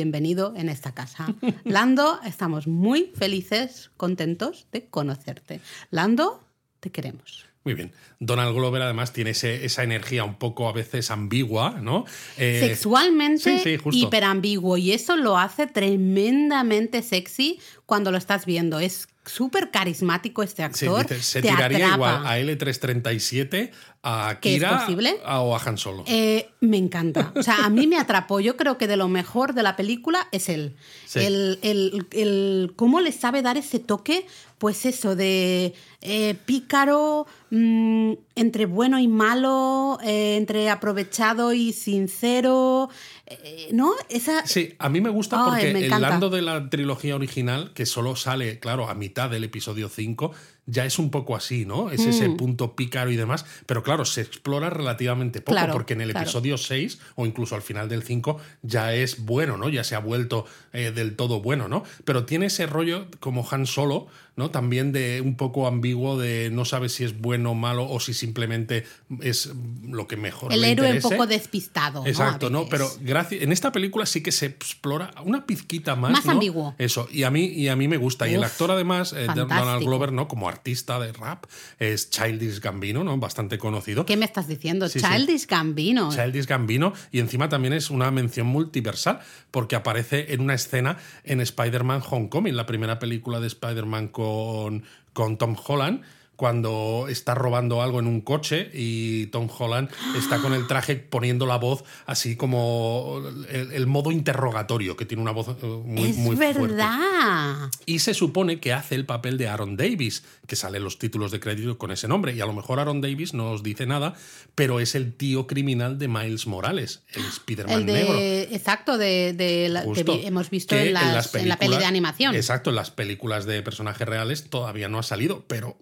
bienvenido en esta casa. Lando, estamos muy felices, contentos de conocerte. Lando, te queremos. Muy bien. Donald Glover además tiene ese- esa energía un poco a veces ambigua, ¿no? Eh, Sexualmente sí, sí, hiperambiguo y eso lo hace tremendamente sexy cuando lo estás viendo. Es súper carismático este sí, actor. se te tiraría atrapa. igual a L337, a ¿Que es Kira posible? a- o a Han Solo. Eh, me encanta. O sea, a mí me atrapó. Yo creo que de lo mejor de la película es él. Sí. El, el- el- cómo le sabe dar ese toque, pues eso, de eh, pícaro, mm, entre bueno y malo, eh, entre aprovechado y sincero. Eh, ¿No? Esa. Sí, a mí me gusta porque me el. Lando de la trilogía original, que solo sale, claro, a mitad del episodio 5, ya es un poco así, ¿no? Es ese Mm. punto pícaro y demás, pero claro, se explora relativamente poco, Claro, porque en el claro. episodio 6 o incluso al final del 5 ya es bueno, ¿no? Ya se ha vuelto eh, del todo bueno, ¿no? Pero tiene ese rollo como Han Solo, ¿no? También de un poco ambiguo de no sabes si es bueno o malo o si simplemente es lo que mejor el le héroe un interese. poco despistado. Exacto, ¿no? Pero gracias, en esta película sí que se explora una pizquita más. Más ¿no? ambiguo. Eso, y a mí, y a mí me gusta. y el actor, además, eh, Donald. Glover, ¿no? Como artista de rap, es Childish Gambino, ¿no? Bastante conocido. ¿Qué me estás diciendo? Sí, sí. Childish Gambino. Childish Gambino, y encima también es una mención multiversal, porque aparece en una escena en Spider-Man Homecoming, la primera película de Spider-Man con, con Tom Holland. Cuando está robando algo en un coche y Tom Holland está con el traje poniendo la voz así como el, el modo interrogatorio, que tiene una voz eh, muy, es muy fuerte. verdad. Y se supone que hace el papel de Aaron Davis, que sale en los títulos de crédito con ese nombre. Y a lo mejor Aaron Davis no os dice nada, pero es el tío criminal de Miles Morales, el Spider-Man El de, negro. exacto, de, de la, que vi- hemos visto Que en, las- en la peli de animación. Exacto, en las películas de personajes reales todavía no ha salido, pero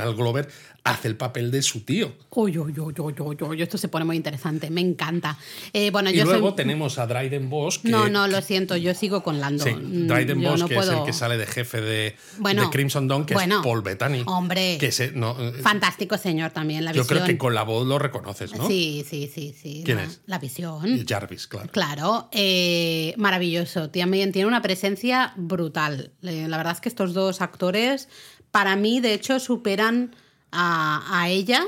Donald Glover hace el papel de su tío. Uy, uy, uy, uy, uy, uy, esto se pone muy interesante, me encanta. Eh, bueno, Y yo luego soy... tenemos a Dryden Boss, que, No, no, lo siento, yo sigo con Lando. Sí, Mm, Dryden yo Boss, no que es puedo- el que sale de jefe de, Bueno, de Crimson Dawn, que bueno, es Paul Bettany. hombre. Que no, eh, Fantástico señor también, la yo visión. creo que con la voz lo reconoces, ¿no? Sí, sí, sí, sí. ¿Quién la, es? La visión. Jarvis, claro. Claro, eh, maravilloso. También tiene una presencia brutal. Eh, la verdad es que estos dos actores, para mí, de hecho, superan a, a ella,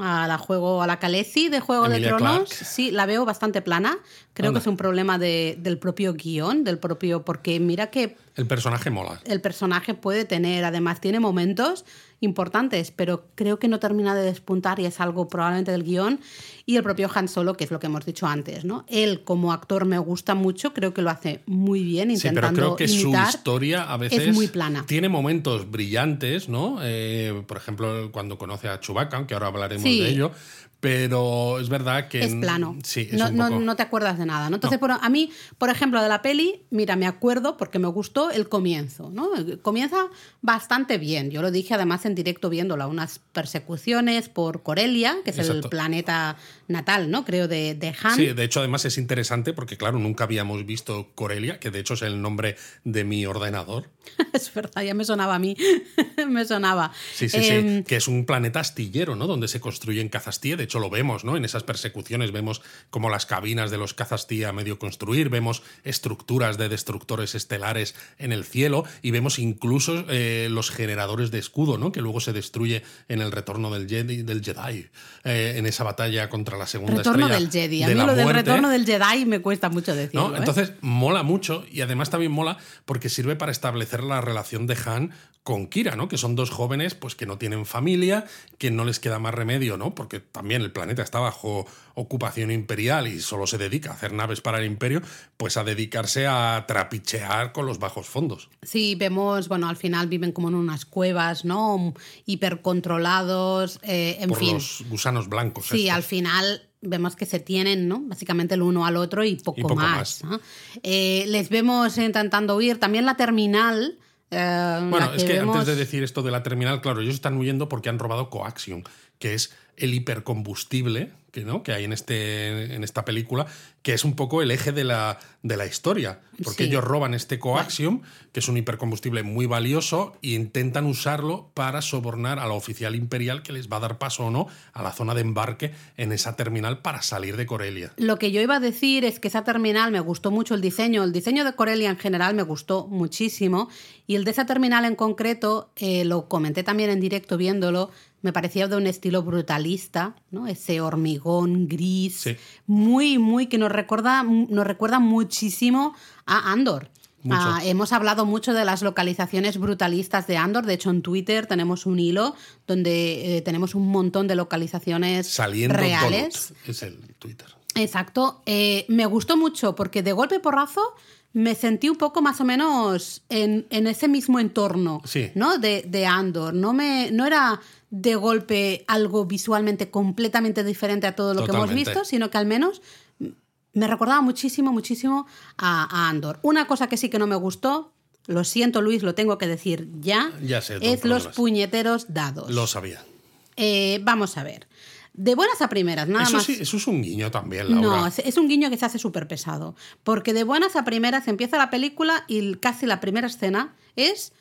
a la juego, a la Khaleesi de Juego Emilia de Tronos. Sí, la veo bastante plana. Creo Anda. que es un problema de- del propio guion, del propio. Porque mira que El personaje mola. el personaje puede tener, además tiene momentos importantes, pero creo que no termina de despuntar y es algo probablemente del guion y el propio Han Solo, que es lo que hemos dicho antes, ¿no? Él como actor me gusta mucho, creo que lo hace muy bien Sí, pero intentando creo que imitar. su historia a veces es muy plana. tiene momentos brillantes, ¿no? Eh, por ejemplo, cuando conoce a Chewbacca, aunque ahora hablaremos Sí. de ello. Pero es verdad que. es plano. Sí, es no, un no- poco- no te acuerdas de nada. ¿no? Entonces, por- a mí, por ejemplo, de la peli, mira, me acuerdo porque me gustó el comienzo. ¿no? Comienza bastante bien. Yo lo dije además en directo viéndola, unas persecuciones por Corelia, que es el planeta natal, ¿no? Creo, de, de Han. Sí, de hecho, además es interesante porque, claro, nunca habíamos visto Corelia, que de hecho es el nombre de mi ordenador. es verdad, ya me sonaba a mí. me sonaba. Sí, sí, Em, sí. Que es un planeta astillero, ¿no? Donde se construyen cazas de hecho, lo vemos, ¿no? En esas persecuciones vemos como las cabinas de los cazas a medio construir, vemos estructuras de destructores estelares en el cielo y vemos incluso eh, los generadores de escudo, ¿no? Que luego se destruye en el retorno del Jedi, del Jedi eh, en esa batalla contra la segunda retorno estrella. del Jedi. A de mí la lo del muerte. retorno del Jedi me cuesta mucho decirlo. ¿no? ¿eh? Entonces mola mucho y además también mola porque sirve para establecer la relación de Han con Kira, ¿no? Que son dos jóvenes pues que no tienen familia, que no les queda más remedio, ¿no? Porque también el planeta está bajo ocupación imperial y solo se dedica a hacer naves para el imperio, pues a dedicarse a trapichear con los bajos fondos. Sí, vemos, bueno, al final viven como en unas cuevas, ¿no? Hipercontrolados, eh, en por fin. los gusanos blancos. Sí, estos. al final vemos que se tienen, ¿no? Básicamente el uno al otro y poco, Y poco más. más. ¿no? Eh, les vemos intentando huir. También la terminal. eh, Bueno, la es que vemos- antes de decir esto de la terminal, claro, ellos están huyendo porque han robado Coaxium, que es el hipercombustible que, ¿no? que hay en, este, en esta película, que es un poco el eje de la, de la historia. Porque Sí. ellos roban este Coaxium, que es un hipercombustible muy valioso, e intentan usarlo para sobornar a la oficial imperial que les va a dar paso o no a la zona de embarque en esa terminal para salir de Corelia. Lo que yo iba a decir es que esa terminal me gustó mucho el diseño. El diseño de Corelia en general me gustó muchísimo. Y el de esa terminal en concreto, eh, lo comenté también en directo viéndolo, me parecía de un estilo brutalista, ¿no? Ese hormigón gris, Sí. muy, muy, que nos recuerda, nos recuerda muchísimo a Andor. Ah, hemos hablado mucho de las localizaciones brutalistas de Andor. De hecho, en Twitter tenemos un hilo donde eh, tenemos un montón de localizaciones Saliendo reales. Donut, es el Twitter. Exacto. Eh, me gustó mucho porque de golpe porrazo me sentí un poco más o menos en, en ese mismo entorno Sí. ¿no? de, de Andor. No, me, no era de golpe algo visualmente completamente diferente a todo lo que hemos visto, sino que al menos me recordaba muchísimo, muchísimo a, a Andor. Una cosa que sí que no me gustó, lo siento Luis, lo tengo que decir ya, Ya sé, es los puñeteros dados. Lo sabía. Eh, vamos a ver. De buenas a primeras, nada Eso más. sí, eso es un guiño también, Laura. No, es, es un guiño que se hace súper pesado. Porque de buenas a primeras empieza la película y casi la primera escena es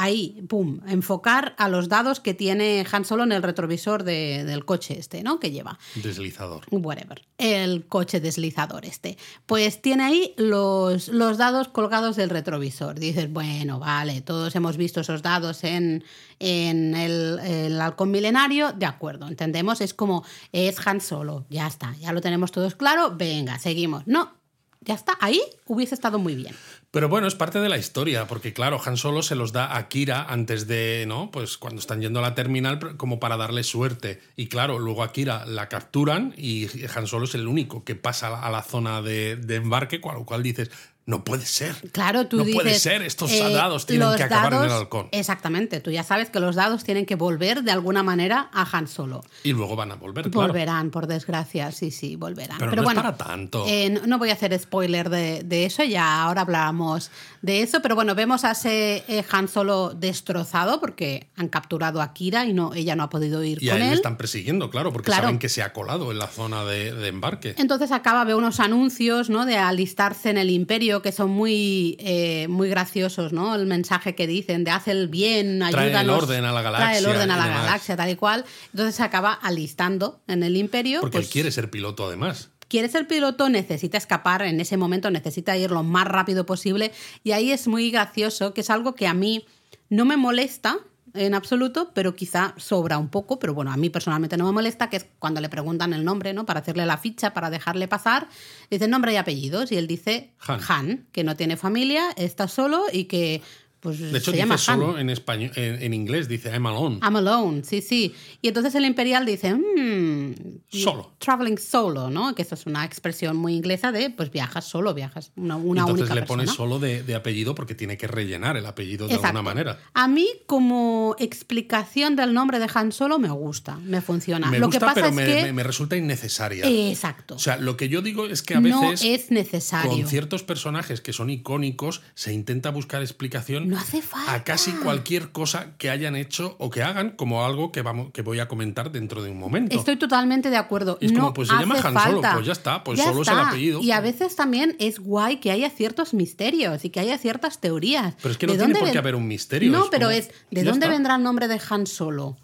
ahí, pum, enfocar a los dados que tiene Han Solo en el retrovisor de- del coche este, ¿no? Que lleva. Deslizador. Whatever. El coche deslizador este. Pues tiene ahí los, los dados colgados del retrovisor. Dices, bueno, vale, todos hemos visto esos dados en, en el, el halcón milenario. De acuerdo, entendemos, es como, es Han Solo. Ya está, ya lo tenemos todos claro. Venga, seguimos. No, ya está, ahí hubiese estado muy bien. Pero bueno, es parte de la historia, porque claro, Han Solo se los da a Kira antes de, ¿no? Pues cuando están yendo a la terminal como para darle suerte. Y claro, luego a Kira la capturan y Han Solo es el único que pasa a la- zona de, de embarque, lo cual dices, no puede ser. Claro, tú no dices. puede ser, estos eh, dados tienen que acabar en el halcón. Exactamente, tú ya sabes que los dados tienen que volver de alguna manera a Han Solo. Y luego van a volver, claro. Volverán, por desgracia, sí, sí, volverán. Pero Pero, no es bueno, para tanto. eh, no, no voy a hacer spoiler de, de eso, ya ahora hablamos de eso, pero bueno, vemos a ese eh, Han Solo destrozado porque han capturado a Kira y no, ella no ha podido ir Y a con le están persiguiendo, claro, porque Claro. saben que se ha colado en la zona de, de embarque. Entonces acaba, ve unos anuncios, ¿no? De alistarse en el imperio que son muy, eh, muy graciosos, ¿no? El mensaje que dicen de haz el bien, Trae el ayúdanos. orden a la Trae el galaxia orden a la galaxia, tal y cual. Entonces se acaba alistando en el imperio. Porque pues, él quiere ser piloto además. quiere ser piloto, necesita escapar en ese momento, necesita ir lo más rápido posible. Y ahí es muy gracioso, que es algo que a mí no me molesta en absoluto, pero quizá sobra un poco, pero bueno, a mí personalmente no me molesta, que es cuando le preguntan el nombre, ¿no? Para hacerle la ficha, para dejarle pasar, dice nombre y apellidos, y él dice Han. que no tiene familia, está solo y que pues De hecho, se dice llama Han. solo en español, en, en inglés, dice I'm alone. I'm alone, sí, sí. Y entonces el imperial dice, "Hmm, Solo. Traveling solo, ¿no? Que eso es una expresión muy inglesa de, pues viajas solo, viajas una, una Entonces única le persona. pone solo de, de apellido porque tiene que rellenar el apellido de Exacto. alguna manera. A mí, como explicación del nombre de Han Solo, me gusta, me funciona. Me Lo gusta, que pasa pero es me, que. me- me resulta innecesaria. Exacto. O sea, lo que yo digo es que a no veces es necesario. con ciertos personajes que son icónicos se intenta buscar explicación No hace falta. a casi cualquier cosa que hayan hecho o que hagan, como algo que, vamos, que voy a comentar dentro de un momento. Estoy totalmente de acuerdo. Y es como, pues se llama Han Solo, pues ya está, pues Ya solo es el apellido. Y a veces también es guay que haya ciertos misterios y que haya ciertas teorías. Pero es que no ¿De tiene por qué ven- haber un misterio, No, pero como- es ¿de dónde está. vendrá el nombre de Han Solo?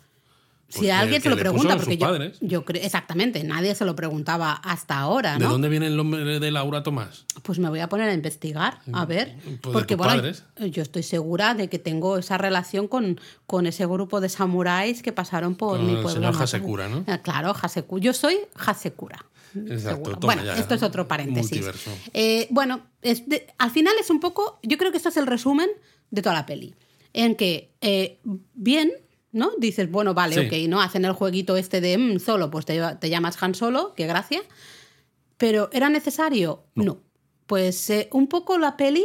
Si Pues alguien que se lo pregunta, porque yo, yo creo, exactamente, nadie se lo preguntaba hasta ahora, ¿De ¿no? dónde viene el nombre de Laura Tomás? Pues me voy a poner a investigar, a ver. Pues de porque, bueno, padres. yo estoy segura de que tengo esa relación con, con ese grupo de samuráis que pasaron por Con mi el pueblo. señor natal. Hasekura, ¿no? Eh, Claro, Hasekura. Yo soy Hasekura. Exacto, toma Bueno, ya. esto es otro paréntesis. Eh, bueno, es de- al final es un poco, yo creo que esto es el resumen de toda la peli. En que, eh, bien, ¿no? Dices, bueno, vale, Sí. ok, ¿no? Hacen el jueguito este de mm, solo, pues te, te llamas Han Solo, qué gracia. Pero ¿era necesario? No. Pues eh, un poco la peli,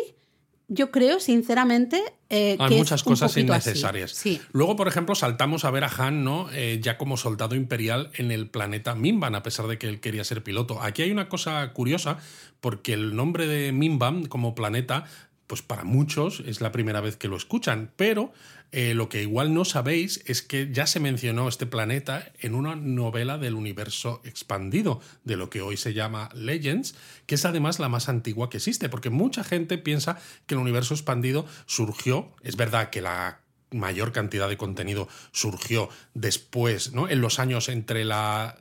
yo creo, sinceramente, eh, Hay que muchas cosas innecesarias. Sí. Luego, por ejemplo, saltamos a ver a Han, ¿no? Eh, ya como soldado imperial en el planeta Mimban, a pesar de que él quería ser piloto. Aquí hay una cosa curiosa, porque el nombre de Mimban como planeta, pues para muchos es la primera vez que lo escuchan, pero eh, lo que igual no sabéis es que ya se mencionó este planeta en una novela del universo expandido, de lo que hoy se llama Legends, que es además la más antigua que existe, porque mucha gente piensa que el universo expandido surgió, es verdad que la mayor cantidad de contenido surgió después, ¿no? En los años entre la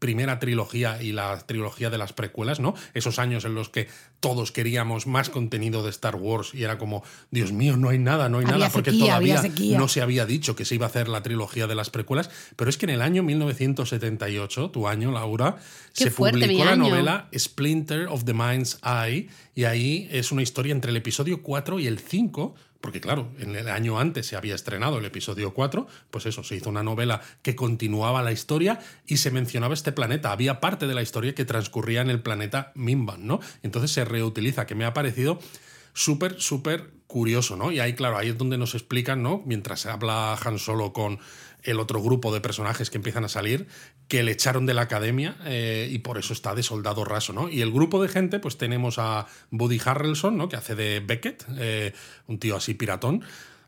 primera trilogía y la trilogía de las precuelas, ¿no? Esos años en los que todos queríamos más contenido de Star Wars y era como, Dios mío, no hay nada, no hay Había nada, porque sequía, todavía no se había dicho que se iba a hacer la trilogía de las precuelas, pero es que en el año 1978, tu año, Laura, Qué se fuerte, publicó la año. novela Splinter of the Mind's Eye y ahí es una historia entre el episodio 4 y el 5, porque claro, en el año antes se había estrenado el episodio 4, pues eso, se hizo una novela que continuaba la historia y se mencionaba este planeta. Había parte de la historia que transcurría en el planeta Mimban, ¿no? Entonces se reutiliza, que me ha parecido súper, súper curioso, ¿no? Y ahí, claro, ahí es donde nos explican, ¿no? Mientras habla Han Solo con el otro grupo de personajes que empiezan a salir, que le echaron de la academia eh, y por eso está de soldado raso, ¿no? Y el grupo de gente, pues tenemos a Buddy Harrelson, ¿no? Que hace de Beckett, eh, un tío así piratón.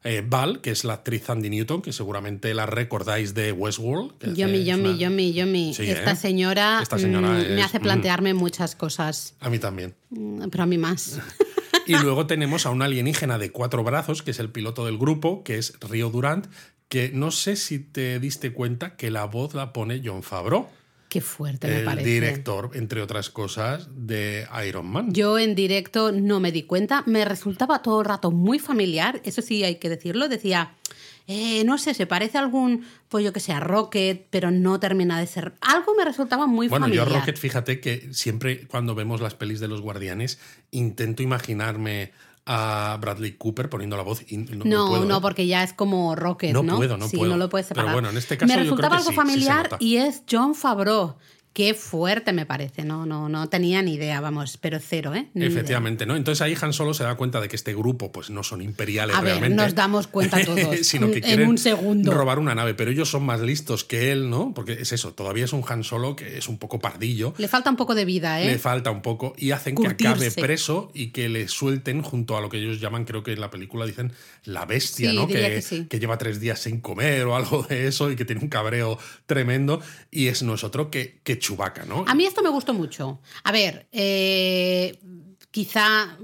Eh, Val, que es la actriz Sandy Newton, que seguramente la recordáis de Westworld. que es yomi, una- yomi, yomi. Sí, Esta ¿eh? señora, Esta señora mm, es- me hace mm. plantearme muchas cosas, A mí también. mm, pero a mí más. Y luego tenemos a un alienígena de cuatro brazos, que es el piloto del grupo, que es Río Durant, que no sé si te diste cuenta que la voz la pone John Favreau, Qué fuerte me el parece. director, entre otras cosas, de Iron Man. Yo en directo no me di cuenta, me resultaba todo el rato muy familiar, eso sí hay que decirlo, decía, eh, no sé, se parece a algún, pues yo que sé, a Rocket, pero no termina de ser. Algo me resultaba muy Bueno, yo familiar. a Rocket, fíjate que siempre cuando vemos las pelis de los guardianes, intento imaginarme a Bradley Cooper poniendo la voz y no, No, puedo, no, ¿eh? porque ya es como Rocket, No ¿no? puedo, no sí, puedo. no lo puedes Pero separar. bueno, en este caso me yo creo resultaba que algo sí, familiar y es John Favreau. Qué fuerte me parece, no, no, no tenía ni idea, vamos, pero cero, ¿eh? Ni idea. Efectivamente, ¿no? Entonces ahí Han Solo se da cuenta de que este grupo pues no son imperiales A ver, realmente. nos damos cuenta todos, sino que en quieren un segundo. robar una nave, pero ellos son más listos que él, ¿no? Porque es eso, todavía es un Han Solo que es un poco pardillo. Le falta un poco de vida, ¿eh? Le falta un poco y hacen que acabe Curtirse. preso y que le suelten junto a lo que ellos llaman, creo que en la película dicen la bestia, Sí, ¿no? Que, que sí. que lleva tres días sin comer o algo de eso y que tiene un cabreo tremendo. Y es no es otro que, que Chewbacca, ¿no? A mí esto me gustó mucho. A ver, eh, quizá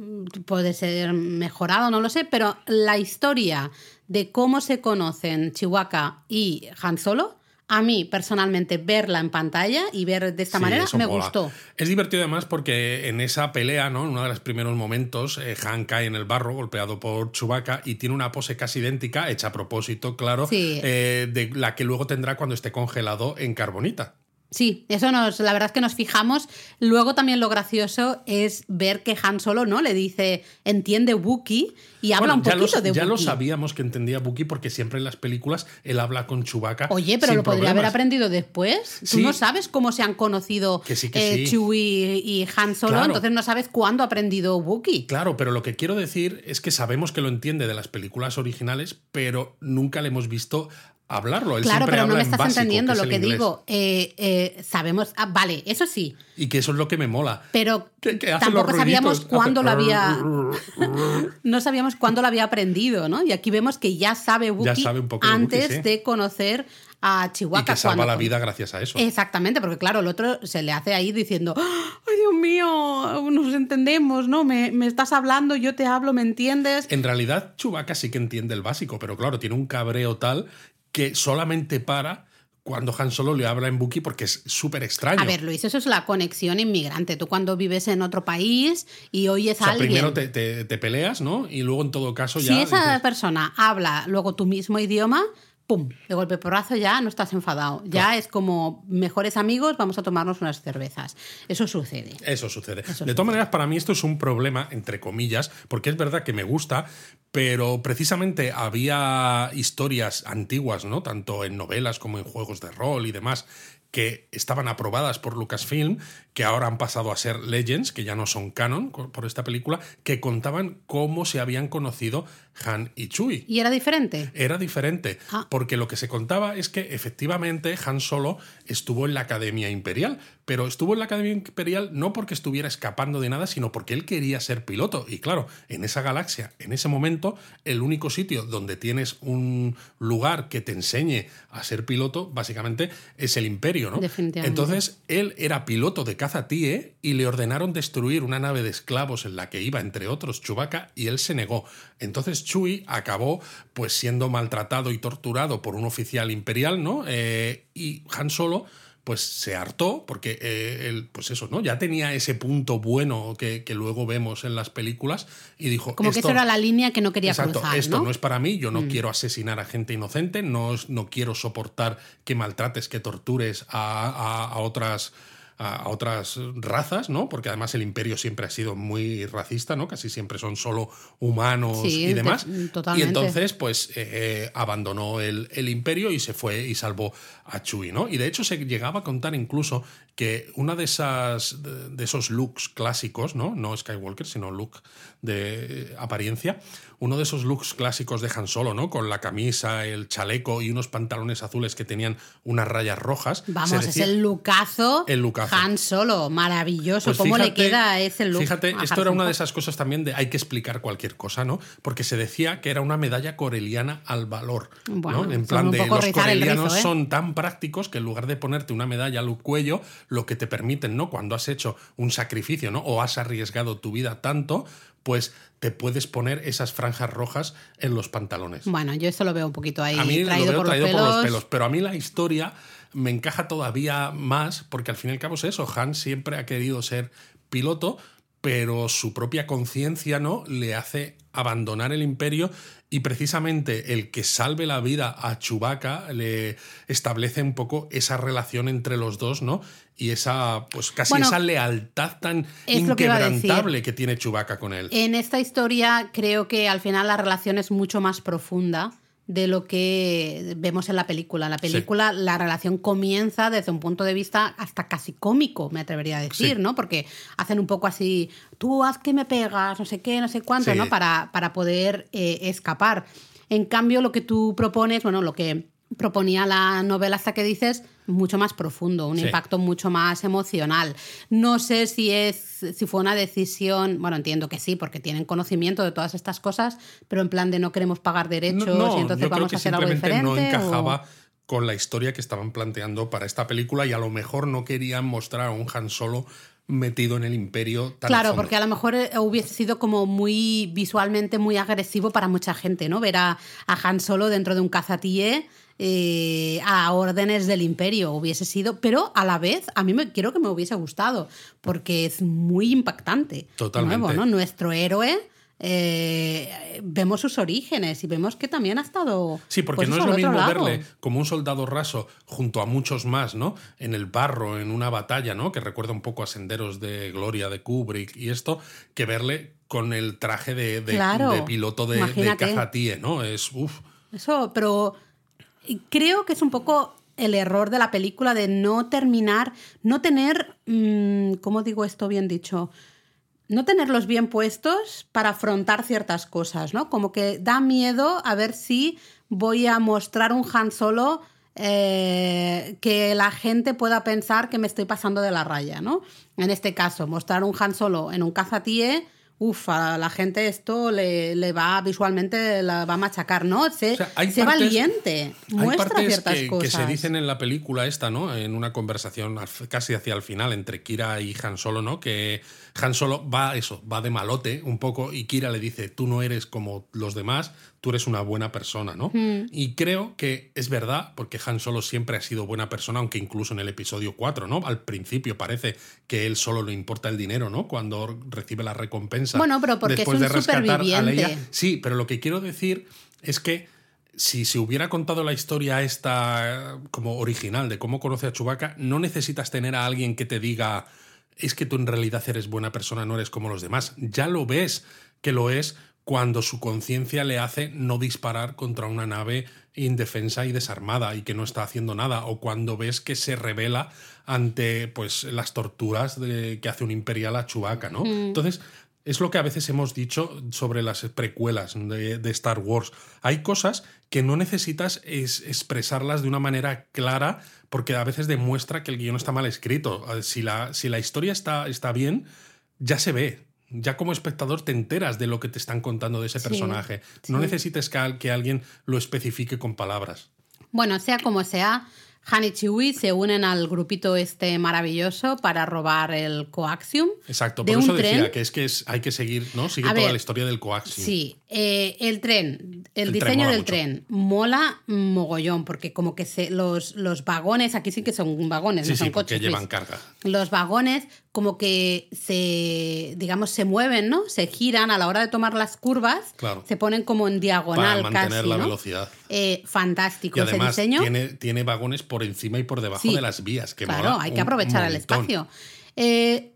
puede ser mejorado, no lo sé, pero la historia de cómo se conocen Chihuahua y Han Solo, a mí personalmente verla en pantalla y ver de esta Sí, manera me mola. gustó. Es divertido además porque en esa pelea, ¿no? En uno de los primeros momentos, eh, Han cae en el barro golpeado por Chewbacca y tiene una pose casi idéntica, hecha a propósito, claro, Sí. eh, de la que luego tendrá cuando esté congelado en carbonita. Sí, eso nos, la verdad es que nos fijamos. Luego también lo gracioso es ver que Han Solo no le dice entiende Wookiee y habla Bueno, un poquito de ya lo Wookiee. sabíamos que entendía Buki porque siempre en las películas él habla con Chewbacca. Oye, pero lo podría haber aprendido después. Tú no sabes cómo se han conocido Que sí, que eh, sí. Chewie y Han Solo, Claro. entonces no sabes cuándo ha aprendido Wookiee. Claro, pero lo que quiero decir es que sabemos que lo entiende de las películas originales, pero nunca le hemos visto hablarlo. Él Claro, pero no me estás básico, entendiendo que lo que inglés. digo. Eh, eh, sabemos, ah, vale, eso sí, Y que eso es lo que me mola. pero Que- que hace tampoco sabíamos cuándo lo había, no sabíamos cuándo lo había aprendido, ¿no? Y aquí vemos que ya sabe Wookiee antes sí. de conocer a Chihuahua. Y que salva cuando- la vida gracias a eso. Exactamente, porque claro, el otro se le hace ahí diciendo, ay Dios mío, nos entendemos, ¿no? Me, me estás hablando, yo te hablo, ¿me entiendes? En realidad, Chewbacca sí que entiende el básico, pero claro, tiene un cabreo tal que solamente para cuando Han Solo le habla en Buki porque es súper extraño. A ver, Luis, eso es la conexión inmigrante. Tú cuando vives en otro país y oyes o sea, a alguien... primero te, te- te peleas, ¿no? Y luego en todo caso ya... si esa dices, persona habla luego tu mismo idioma, ¡pum! De golpe porrazo ya no estás enfadado. Ya es como mejores amigos, vamos a tomarnos unas cervezas. Eso sucede. Eso sucede. Eso de todas maneras, para mí esto es un problema, entre comillas, porque es verdad que me gusta, pero precisamente había historias antiguas, ¿no? Tanto en novelas como en juegos de rol y demás, que estaban aprobadas por Lucasfilm, que ahora han pasado a ser Legends, que ya no son canon por esta película, que contaban cómo se habían conocido Han y Chewie. ¿Y era diferente? Era diferente, Ah. porque lo que se contaba es que efectivamente Han Solo estuvo en la Academia Imperial, pero estuvo en la Academia Imperial no porque estuviera escapando de nada, sino porque él quería ser piloto. Y claro, en esa galaxia, en ese momento, el único sitio donde tienes un lugar que te enseñe a ser piloto, básicamente, es el Imperio, ¿no? Definitivamente. Entonces, él era piloto de caza TIE y le ordenaron destruir una nave de esclavos en la que iba, entre otros, Chewbacca, y él se negó. Entonces, Chewie acabó pues siendo maltratado y torturado por un oficial imperial, ¿no? Eh, y Han Solo pues se hartó porque eh, él, pues eso, ¿no? Ya tenía ese punto bueno que, que luego vemos en las películas y dijo... Como que "Esto- eso era la línea que no quería Exacto, cruzar, esto ¿no? ¿no? es para mí, yo no quiero asesinar a gente inocente, no, no quiero soportar que maltrates, que tortures a, a- a otras a, otras razas, ¿no? Porque además el imperio siempre ha sido muy racista, ¿no? Casi siempre son solo humanos Sí, y demás. totalmente. Y entonces, pues, eh, eh, abandonó el, el imperio y se fue y salvó a Chewie, ¿no? Y de hecho se llegaba a contar incluso que una de esas de, de esos looks clásicos, ¿no? No Skywalker, sino look de apariencia, uno de esos looks clásicos de Han Solo, ¿no? Con la camisa, el chaleco y unos pantalones azules que tenían unas rayas rojas. Vamos, decía- es el lucazo. El. Han Solo, maravilloso. Pues ¿Cómo le queda ese look? Fíjate, esto era una de esas cosas también de hay que explicar cualquier cosa, ¿no? Porque se decía que era una medalla coreliana al valor. Bueno, ¿no? En plan de los corelianos rizo, ¿eh? son tan prácticos que en lugar de ponerte una medalla al cuello, lo que te permiten, ¿no? Cuando has hecho un sacrificio, ¿no? O has arriesgado tu vida tanto, pues te puedes poner esas franjas rojas en los pantalones. Bueno, yo esto lo veo un poquito ahí A mí traído, lo veo por, traído los por los pelos, pero a mí la historia me encaja todavía más porque al fin y al cabo es eso. Han siempre ha querido ser piloto, pero su propia conciencia no le hace abandonar el imperio y precisamente el que salve la vida a Chewbacca le establece un poco esa relación entre los dos, ¿no? Y esa, pues casi Bueno, esa lealtad tan lo que inquebrantable que tiene Chewbacca con él. En esta historia creo que al final la relación es mucho más profunda de lo que vemos en la película. En la película la relación comienza desde un punto de vista hasta casi cómico, me atrevería a decir, Sí. ¿no? Porque hacen un poco así, tú haz que me pegas, no sé qué, no sé cuánto, Sí. ¿no? Para, para poder eh, escapar. En cambio, lo que tú propones, bueno, lo que proponía la novela hasta que dices, mucho más profundo, un Sí. impacto mucho más emocional. No sé si es si fue una decisión, bueno, entiendo que sí, porque tienen conocimiento de todas estas cosas, pero en plan de no queremos pagar derechos y entonces vamos a hacer algo diferente. no o- encajaba con la historia que estaban planteando para esta película y a lo mejor no querían mostrar a un Han Solo metido en el imperio tan Claro, porque a lo mejor eh, hubiese sido como muy visualmente muy agresivo para mucha gente, ¿no? Ver a, a Han Solo dentro de un cazatíe eh, a órdenes del imperio hubiese sido, pero a la vez a mí me quiero que me hubiese gustado, porque es muy impactante. Totalmente. Nuevo, ¿no? Nuestro héroe. eh, vemos sus orígenes y vemos que también ha estado Sí, porque pues no es lo mismo lado. verle como un soldado raso junto a muchos más, ¿no? En el barro, en una batalla, ¿no? Que recuerda un poco a Senderos de Gloria de Kubrick y esto, que verle con el traje de, de- Claro, de piloto de, de cazatíe, ¿no? Es, uff, Eso, pero creo que es un poco el error de la película de no terminar, no tener, mm, ¿cómo digo esto bien dicho? No tenerlos bien puestos para afrontar ciertas cosas, ¿no? Como que da miedo a ver si voy a mostrar un Han Solo eh, que la gente pueda pensar que me estoy pasando de la raya, ¿no? En este caso, mostrar un Han Solo en un cazatíe, uff, a la gente esto le, le va visualmente, la va a machacar, ¿no? Sé, O sea, hay sé partes- valiente, muestra Hay partes ciertas que, que cosas. se dicen en la película esta, ¿no? En una conversación casi hacia el final entre Kira y Han Solo, ¿no? Que Han Solo va eso, va de malote un poco y Kira le dice, tú no eres como los demás, tú eres una buena persona, ¿no? Y creo que es verdad, porque Han Solo siempre ha sido buena persona, aunque incluso en el episodio 4, ¿no? Al principio parece que él solo le importa el dinero, ¿no? Cuando recibe la recompensa. Bueno, pero porque después es un de rescatar a Leia. superviviente. Sí, pero lo que quiero decir es que si se hubiera contado la historia esta eh, como original de cómo conoce a Chewbacca, no necesitas tener a alguien que te diga es que tú en realidad eres buena persona, no eres como los demás. Ya lo ves que lo es cuando su conciencia le hace no disparar contra una nave indefensa y desarmada y que no está haciendo nada, o cuando ves que se revela ante pues las torturas de, que hace un imperial a Chewbacca, ¿no? Entonces, es lo que a veces hemos dicho sobre las precuelas de, de Star Wars. Hay cosas que no necesitas es expresarlas de una manera clara porque a veces demuestra que el guion está mal escrito. Si la, si la historia está, está bien, ya se ve. Ya como espectador te enteras de lo que te están contando de ese Sí, personaje. No sí. necesites que, al- que alguien lo especifique con palabras. Bueno, sea como sea, Han y Chewie se unen al grupito este maravilloso para robar el coaxium. Exacto, de por eso un decía tren. que es que es, hay que seguir, ¿no? Sigue A toda ver, la historia del coaxium. Sí, eh, el tren, el, diseño del mucho. tren mola mogollón, porque como que se, los, los vagones, aquí sí que son vagones, sí, no son sí, porque coches. llevan Luis. carga. Los vagones como que se, digamos, se mueven, ¿no? Se giran a la hora de tomar las curvas, Claro. se ponen como en diagonal Para mantener casi, la ¿no? velocidad. Eh, fantástico Y ese además diseño. tiene, tiene vagones por encima y por debajo Sí. de las vías. Que claro, mola hay que aprovechar el espacio. Eh,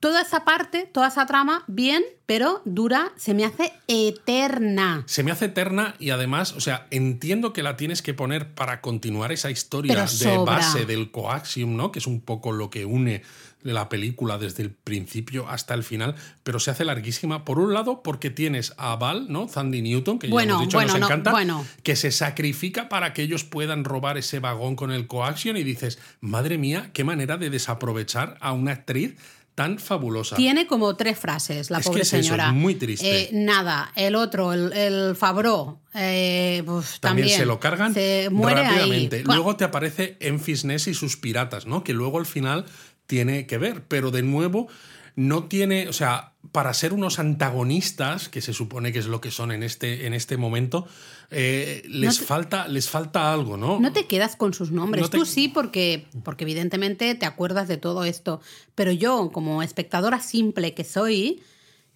toda esa parte, toda esa trama, bien, pero dura, se me hace eterna. Se me hace eterna y además, o sea, entiendo que la tienes que poner para continuar esa historia de base del coaxium, ¿no? Que es un poco lo que une la película desde el principio hasta el final, pero se hace larguísima. Por un lado, porque tienes a Val, ¿no? Sandy Newton, que Bueno, ya hemos dicho bueno, nos no, encanta, bueno. que se sacrifica para que ellos puedan robar ese vagón con el coaxium y dices, madre mía, qué manera de desaprovechar a una actriz tan fabulosa. Tiene como tres frases, la Es que pobre eso, señora. es muy triste. Eh, nada, el otro, el, el Fabro, eh, pues, También, también, se lo cargan se muere rápidamente. ahí. Luego te aparece Enfys Nest y sus piratas, ¿no? Que luego al final tiene que ver, pero de nuevo no tiene, o sea, para ser unos antagonistas, que se supone que es lo que son en este, en este momento, eh, les, te- falta, les falta algo, ¿no? No te quedas con sus nombres. No te- Tú sí, porque, porque evidentemente te acuerdas de todo esto. Pero yo, como espectadora simple que soy,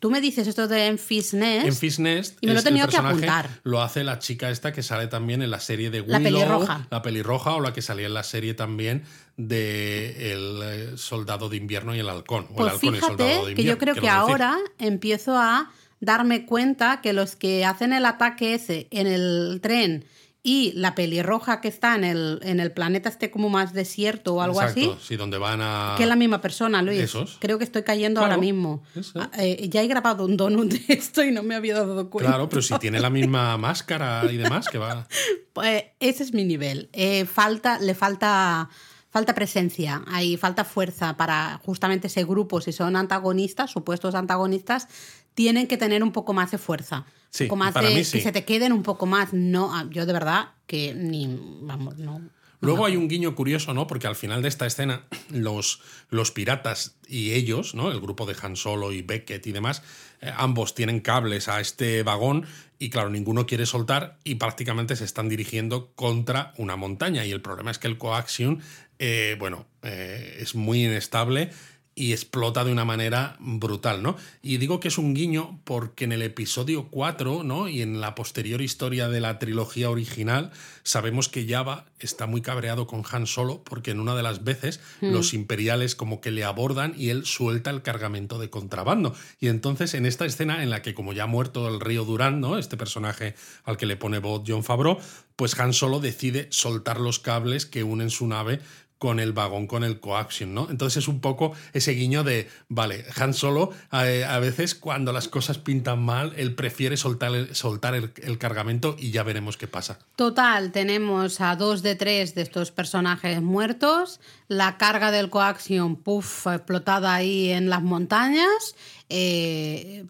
tú me dices esto de Enfys Nest. Enfys Nest Y me lo he tenido que apuntar. Lo hace la chica esta que sale también en la serie de Willow. La pelirroja. La pelirroja o la que salía en la serie también de El eh, Soldado de Invierno y el Halcón. o el Pues Halcón y el Soldado fíjate de que yo Invierno, creo que decir. ahora empiezo a darme cuenta que los que hacen el ataque ese en el tren y la pelirroja que está en el, en el planeta este como más desierto o algo Exacto, así, sí, donde van a... que es la misma persona, Luis. Esos. Creo que estoy cayendo Claro, ahora mismo. eso. Ah, eh, ya he grabado un donut de esto y no me había dado cuenta. Claro, pero si tiene la misma máscara y demás, que va... Pues ese es mi nivel. Eh, falta, le falta, falta presencia, hay falta fuerza para justamente ese grupo, si son antagonistas, supuestos antagonistas, tienen que tener un poco más de fuerza. Sí, un poco más para de mí sí. que se te queden un poco más. No, ah, yo de verdad que ni vamos, no. Luego hay un guiño curioso, ¿no? Porque al final de esta escena, los, los piratas y ellos, ¿no? El grupo de Han Solo y Beckett y demás, eh, ambos tienen cables a este vagón y, claro, ninguno quiere soltar y prácticamente se están dirigiendo contra una montaña. Y el problema es que el coaxium, eh, bueno, eh, es muy inestable y explota de una manera brutal, ¿no? Y digo que es un guiño porque en el episodio 4, ¿no? Y en la posterior historia de la trilogía original, sabemos que Java está muy cabreado con Han Solo porque en una de las veces los imperiales como que le abordan y él suelta el cargamento de contrabando. Y entonces en esta escena en la que como ya ha muerto el río Durán, ¿no? Este personaje al que le pone voz John Favreau, pues Han Solo decide soltar los cables que unen su nave con el vagón, con el coaxium, ¿no? Entonces es un poco ese guiño de, vale, Han Solo eh, a veces cuando las cosas pintan mal, él prefiere soltar, el, soltar el, cargamento y ya veremos qué pasa. Total, tenemos a dos de tres de estos personajes muertos, la carga del coaxium, puff, explotada ahí en las montañas.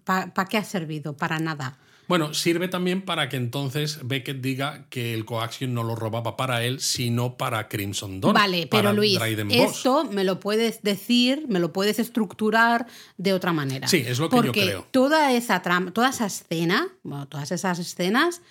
¿Para qué ha servido? Para nada. Bueno, sirve también para que entonces Beckett diga que el coaxium no lo robaba para él, sino para Crimson Dawn. Vale, pero Luis, esto me lo puedes decir, me lo puedes estructurar de otra manera. Sí, es lo que yo creo. Toda esa trama, toda esa escena, bueno, todas esas escenas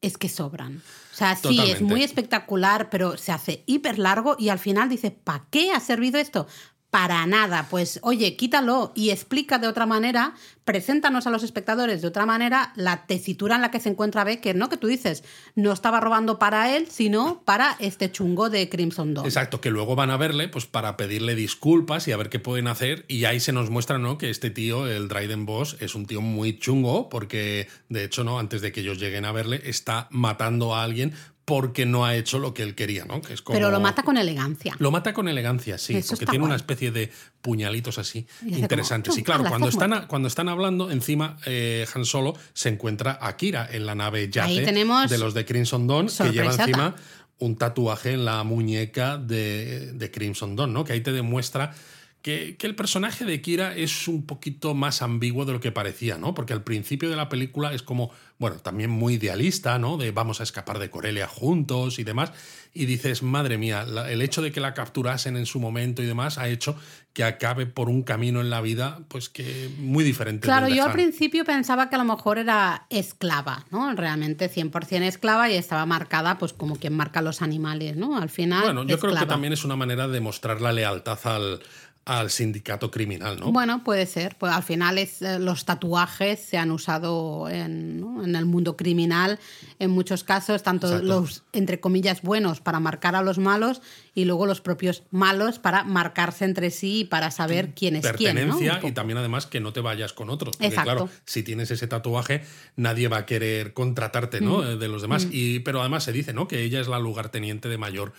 es que sobran. O sea, sí, es muy espectacular, pero se hace hiper largo y al final dices, ¿para qué ha servido esto? Para nada. Pues oye, quítalo y explica de otra manera, preséntanos a los espectadores de otra manera la tesitura en la que se encuentra Becker, ¿no? Que tú dices, no estaba robando para él, sino para este chungo de Crimson Dawn. Exacto, que luego van a verle pues para pedirle disculpas y a ver qué pueden hacer y ahí se nos muestra, ¿no? Que este tío, el Dryden Boss, es un tío muy chungo porque de hecho, ¿no? Antes de que ellos lleguen a verle, está matando a alguien porque no ha hecho lo que él quería, ¿no? Que es como... Pero lo mata con elegancia. Lo mata con elegancia, sí, porque tiene una especie de puñalitos así interesantes. y claro, cuando están, cuando están hablando, encima eh, Han Solo se encuentra a Kira en la nave yate de los de Crimson Dawn, que lleva encima un tatuaje en la muñeca de, de Crimson Dawn, ¿no? Que ahí te demuestra que, el personaje de Kira es un poquito más ambiguo de lo que parecía, ¿no? Porque al principio de la película es como, bueno, también muy idealista, ¿no? De vamos a escapar de Corelia juntos y demás. Y dices, madre mía, el hecho de que la capturasen en su momento y demás ha hecho que acabe por un camino en la vida, pues que muy diferente. Claro, yo al principio pensaba que a lo mejor era esclava, ¿no? Realmente 100% esclava y estaba marcada, pues como quien marca los animales, ¿no? Al final. Bueno, yo creo que también es una manera de mostrar la lealtad al al sindicato criminal, ¿no? Bueno, puede ser. Pues al final es, eh, los tatuajes se han usado en, el mundo criminal en muchos casos, tanto los, entre comillas, buenos para marcar a los malos y luego los propios malos para marcarse entre sí y para saber quién es quién. Pertenencia y también además que no te vayas con otros. Porque claro, si tienes ese tatuaje, nadie va a querer contratarte, ¿no? Mm. De los demás. Mm. Y, pero además se dice, ¿no? Que ella es la lugarteniente de mayor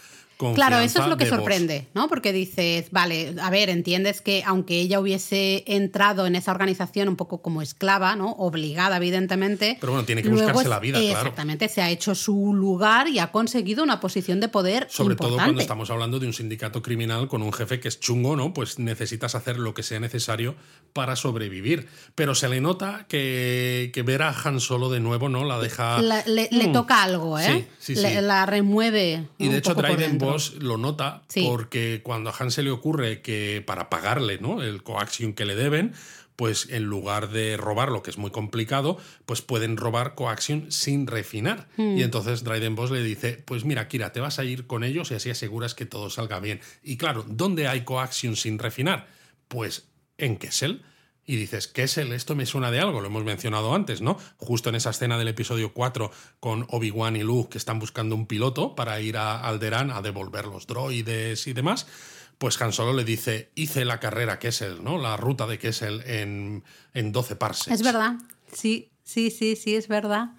Claro, eso es lo que sorprende, ¿no? Porque dices, vale, a ver, entiendes que aunque ella hubiese entrado en esa organización un poco como esclava, ¿no? Obligada, evidentemente. Pero bueno, tiene que buscarse la vida, claro. Exactamente, se ha hecho su lugar y ha conseguido una posición de poder. Sobre todo cuando estamos hablando de un sindicato criminal con un jefe que es chungo, ¿no? Pues necesitas hacer lo que sea necesario para sobrevivir. Pero se le nota que, que ver a Han Solo de nuevo, ¿no? La deja. le, mm. toca algo, ¿eh? Sí, sí, sí. la remueve. Y de hecho, Dryden lo nota porque cuando a Han se le ocurre que para pagarle ¿no? el coaxium que le deben, pues en lugar de robar lo que es muy complicado, pues pueden robar coaxium sin refinar. Hmm. Y entonces Dryden Boss le dice, pues mira, Kira, te vas a ir con ellos y así aseguras que todo salga bien. Y claro, ¿dónde hay coaxium sin refinar? Pues en Kessel y dices, ¿qué es el? Esto me suena de algo, lo hemos mencionado antes, ¿no? Justo en esa escena del episodio 4 con Obi-Wan y Luke que están buscando un piloto para ir a Alderaan a devolver los droides y demás, pues Han Solo le dice, hice la carrera Kessel, ¿no? La ruta de Kessel en, en 12 parsecs. Es verdad, sí, Sí, sí, sí, es verdad.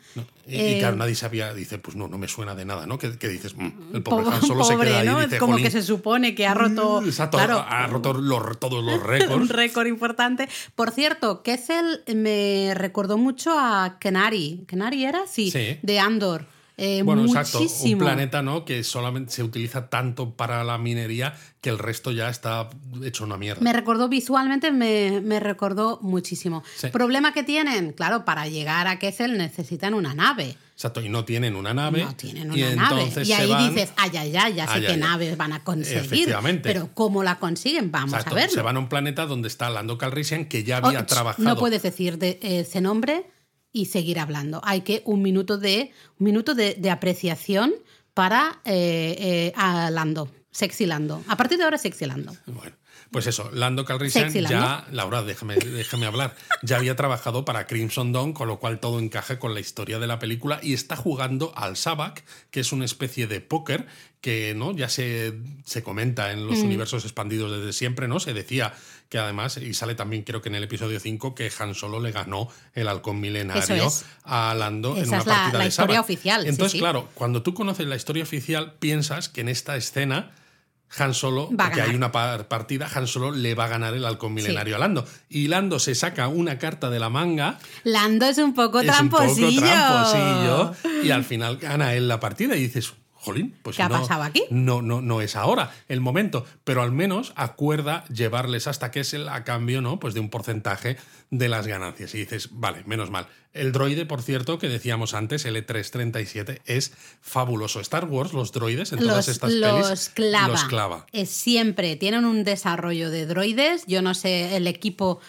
Y, claro, eh, nadie sabía, dice, pues no, no me suena de nada, ¿no? Que, dices, mm, el pobre, Han solo se queda ¿no? dice, Como que se supone que ha roto. Mm, exacto, ha roto todos los récords. Un récord importante. Por cierto, Kessel me recordó mucho a Kenari. ¿Kenari era? Sí, sí. de Andor. Eh, bueno, exacto. Un planeta ¿no? que solamente se utiliza tanto para la minería que el resto ya está hecho una mierda. Me recordó visualmente, me, recordó muchísimo. ¿Problema que tienen? Claro, para llegar a Kessel necesitan una nave. Exacto, y no tienen una nave. No tienen una y nave. Y ahí dices, ay, ay, ay, ya sé qué naves van a conseguir. Pero ¿cómo la consiguen? Vamos a ver. Se van a un planeta donde está Lando Calrissian, que ya había trabajado. No puedes decir de, ese nombre y seguir hablando. Hay que un minuto de, un minuto de, apreciación para eh, eh, a Lando, sexy Lando. A partir de ahora, sexy Lando. Bueno. Pues eso, Lando Calrissian ya, Laura, déjame, déjame hablar, ya había trabajado para Crimson Dawn, con lo cual todo encaja con la historia de la película y está jugando al Sabak, que es una especie de póker que ¿no? ya se, se comenta en los mm. universos expandidos desde siempre, ¿no? Se decía que además, y sale también creo que en el episodio 5, que Han Solo le ganó el halcón milenario a Lando en una es partida la, de historia oficial. Entonces, claro, cuando tú conoces la historia oficial, piensas que en esta escena han Solo, porque hay una partida, Han Solo le va a ganar el halcón milenario a Lando. Y Lando se saca una carta de la manga. Lando es un poco tramposillo. Un poco tramposillo. Y al final gana él la partida y dices, jolín, pues ¿Qué ha no, pasado aquí? No, no, no es ahora el momento, pero al menos acuerda llevarles hasta que es el a cambio, ¿no? Pues de un porcentaje de las ganancias. Y dices, vale, menos mal. El droide, por cierto, que decíamos antes, L337, es fabuloso. Star Wars, los droides en todas estas los pelis clava. los clava. Es siempre tienen un desarrollo de droides. Yo no sé, el equipo.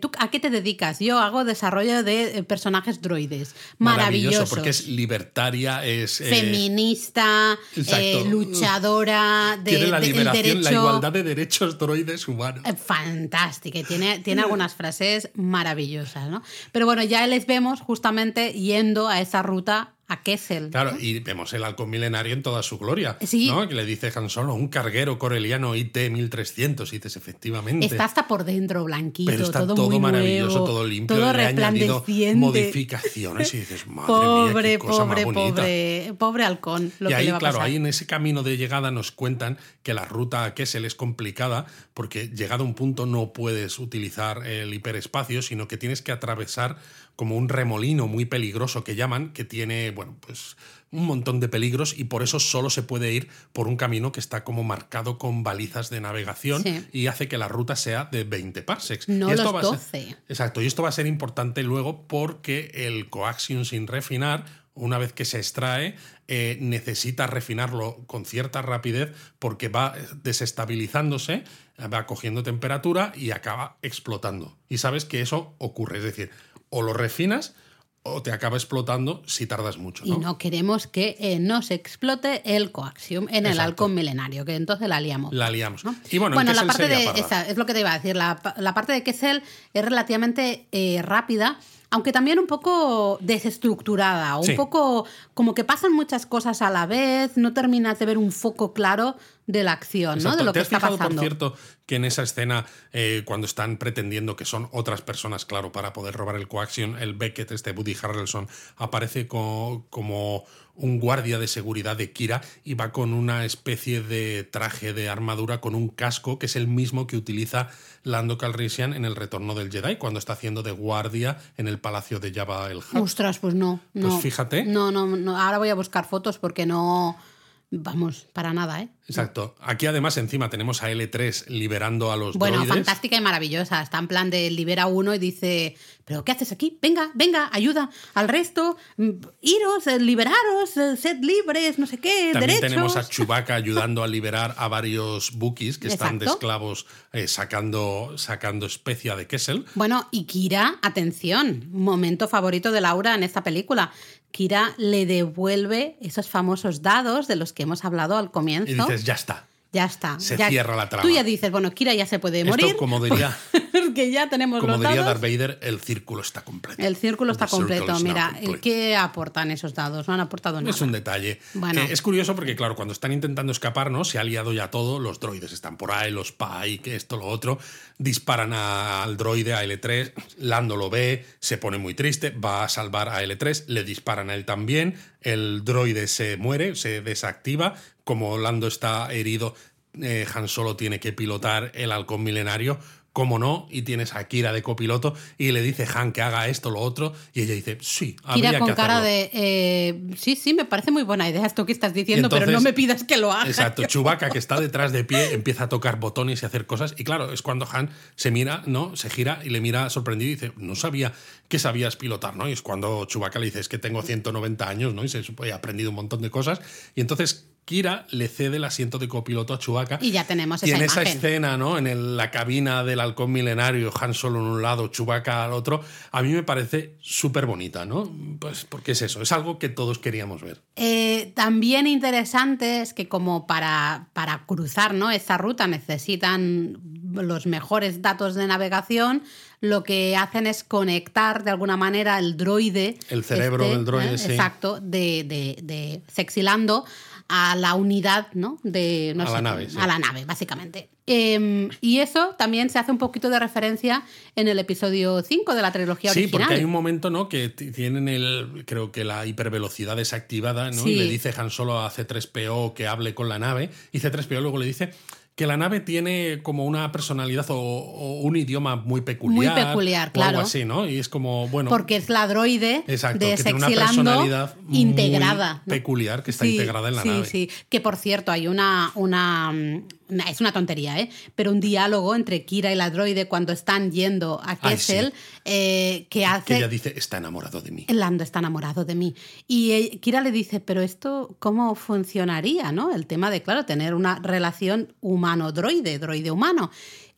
¿Tú a qué te dedicas? Yo hago desarrollo de eh, personajes droides. Maravillosos. porque es libertaria, es... eh, Feminista, eh, luchadora de, tiene la de- liberación, la igualdad de derechos droides humanos. Fantástica, y tiene, tiene algunas frases maravillosas, ¿no? Pero bueno, ya les vemos justamente yendo a esa ruta a Kessel. Claro, y vemos el halcón milenario en toda su gloria. Sí. ¿no? Que le dice Han Solo, un carguero coreliano IT-1300. Y dices, efectivamente. Está hasta por dentro blanquito, pero está todo, todo, muy maravilloso, nuevo, todo limpio. todo le resplandeciente. modificaciones y dices, madre Pobre, mía, qué cosa pobre, más pobre, pobre halcón. Lo y que ahí, le va a claro, pasar. ahí en ese camino de llegada nos cuentan que la ruta a Kessel es complicada porque llegado a un punto no puedes utilizar el hiperespacio, sino que tienes que atravesar como un remolino muy peligroso que llaman, que tiene, bueno, pues un montón de peligros y por eso solo se puede ir por un camino que está como marcado con balizas de navegación Sí. y hace que la ruta sea de 20 parsecs. No y esto los va a ser- 12. Exacto, y esto va a ser importante luego porque el coaxium sin refinar, una vez que se extrae, eh, necesita refinarlo con cierta rapidez porque va desestabilizándose, va cogiendo temperatura y acaba explotando. Y sabes que eso ocurre, es decir, o lo refinas o te acaba explotando si tardas mucho. Y ¿no? queremos que eh, nos explote el coaxium en el halcón milenario, que entonces la liamos. La liamos. ¿no? Y bueno, en la parte de esa, es lo que te iba a decir. La, la parte de Kessel es relativamente eh, rápida, aunque también un poco desestructurada, un Sí. poco como que pasan muchas cosas a la vez, no terminas de ver un foco claro de la acción, ¿no? De lo ¿Te que has está fijado, pasando. por cierto, que en esa escena, eh, cuando están pretendiendo que son otras personas, claro, para poder robar el coaxium, el Beckett, este Woody Harrelson, aparece co- como un guardia de seguridad de Kira y va con una especie de traje de armadura con un casco que es el mismo que utiliza Lando Calrissian en el Retorno del Jedi, cuando está haciendo de guardia en el palacio de Jabba el Hutt. Ostras, pues no, no. Pues fíjate. No, no, no. Ahora voy a buscar fotos porque no. Vamos, para nada, ¿eh? Exacto. Aquí además encima tenemos a L3 liberando a los Bueno, droides. fantástica y maravillosa. Está en plan de libera uno y dice, ¿pero qué haces aquí? Venga, venga, ayuda al resto, iros, eh, liberaros, eh, sed libres, no sé qué, También derechos. tenemos a Chewbacca ayudando a liberar a varios Bookies que están de esclavos eh, sacando, sacando especia de Kessel. Bueno, y Kira, atención, momento favorito de Laura en esta película. Kira le devuelve esos famosos dados de los que hemos hablado al comienzo. Y dices, ya está. ya está. se ya- cierra la trama. Tú ya dices, bueno, Kira ya se puede Esto, morir. como diría- Porque ya tenemos Como los diría dados. Darth Vader, el círculo está completo. El círculo está The completo. Mira, complete. ¿qué aportan esos dados? No han aportado nada. Es un detalle. Bueno. Eh, es curioso porque, claro, cuando están intentando escapar, ¿no? Se ha liado ya todo, los droides están por ahí, los PAI, que esto, lo otro. Disparan a- al droide, a L3, Lando lo ve, se pone muy triste, va a salvar a L3, le disparan a él también, el droide se muere, se desactiva, como Lando está herido, eh, Han Solo tiene que pilotar el halcón milenario. Como no, y tienes a Kira de copiloto y le dice Han que haga esto, lo otro, y ella dice, sí, habría Kira con que cara hacerlo". de. eh, sí, sí, me parece muy buena idea esto que estás diciendo, entonces- pero no me pidas que lo haga. Exacto, Chewbacca que está detrás de pie empieza a tocar botones y a hacer cosas y claro, es cuando Han se mira, ¿no? Se gira y le mira sorprendido y dice, no sabía que sabías pilotar, ¿no? Y es cuando Chewbacca le dice, es que tengo 190 años, ¿no? Y se supone, he aprendido un montón de cosas y entonces Kira le cede el asiento de copiloto a Chewbacca. Y ya tenemos Y esa en esa escena, ¿no? En el- la cabina del halcón milenario, Han Solo en un lado, Chewbacca al otro, a mí me parece súper bonita, ¿no? Pues porque es eso, es algo que todos queríamos ver. Eh, también interesante es que como para, para cruzar ¿no? esa ruta necesitan los mejores datos de navegación, lo que hacen es conectar de alguna manera el droide. este, El cerebro del droide, sí. Exacto, de, de, de Sexilando a la unidad, ¿no? De, no A sé, la nave, sí. A la nave, básicamente. Eh, y eso también se hace un poquito de referencia en el episodio 5 de la trilogía Sí, original. porque hay un momento, ¿no? Que tienen el, creo que la hipervelocidad desactivada, ¿no? Sí. Y le dice Han Solo a C3PO que hable con la nave y C3PO luego le dice que la nave tiene como una personalidad o, o un idioma muy peculiar. Muy peculiar, o claro. algo así, ¿no? Y es como, bueno. Porque es la droide Exacto, de que tiene una personalidad muy integrada. ¿no? peculiar que está Sí, integrada en la sí, nave. Sí, que por cierto, hay una, una, mm, una- Es una tontería, ¿eh? Pero un diálogo entre Kira y la droide cuando están yendo a Kessel eh, que Que hace. ella dice, está enamorado de mí. Lando está enamorado de mí. Y eh, Kira le dice, pero esto, ¿cómo funcionaría? ¿no? El tema de, claro, tener una relación humano-droide, droide-humano.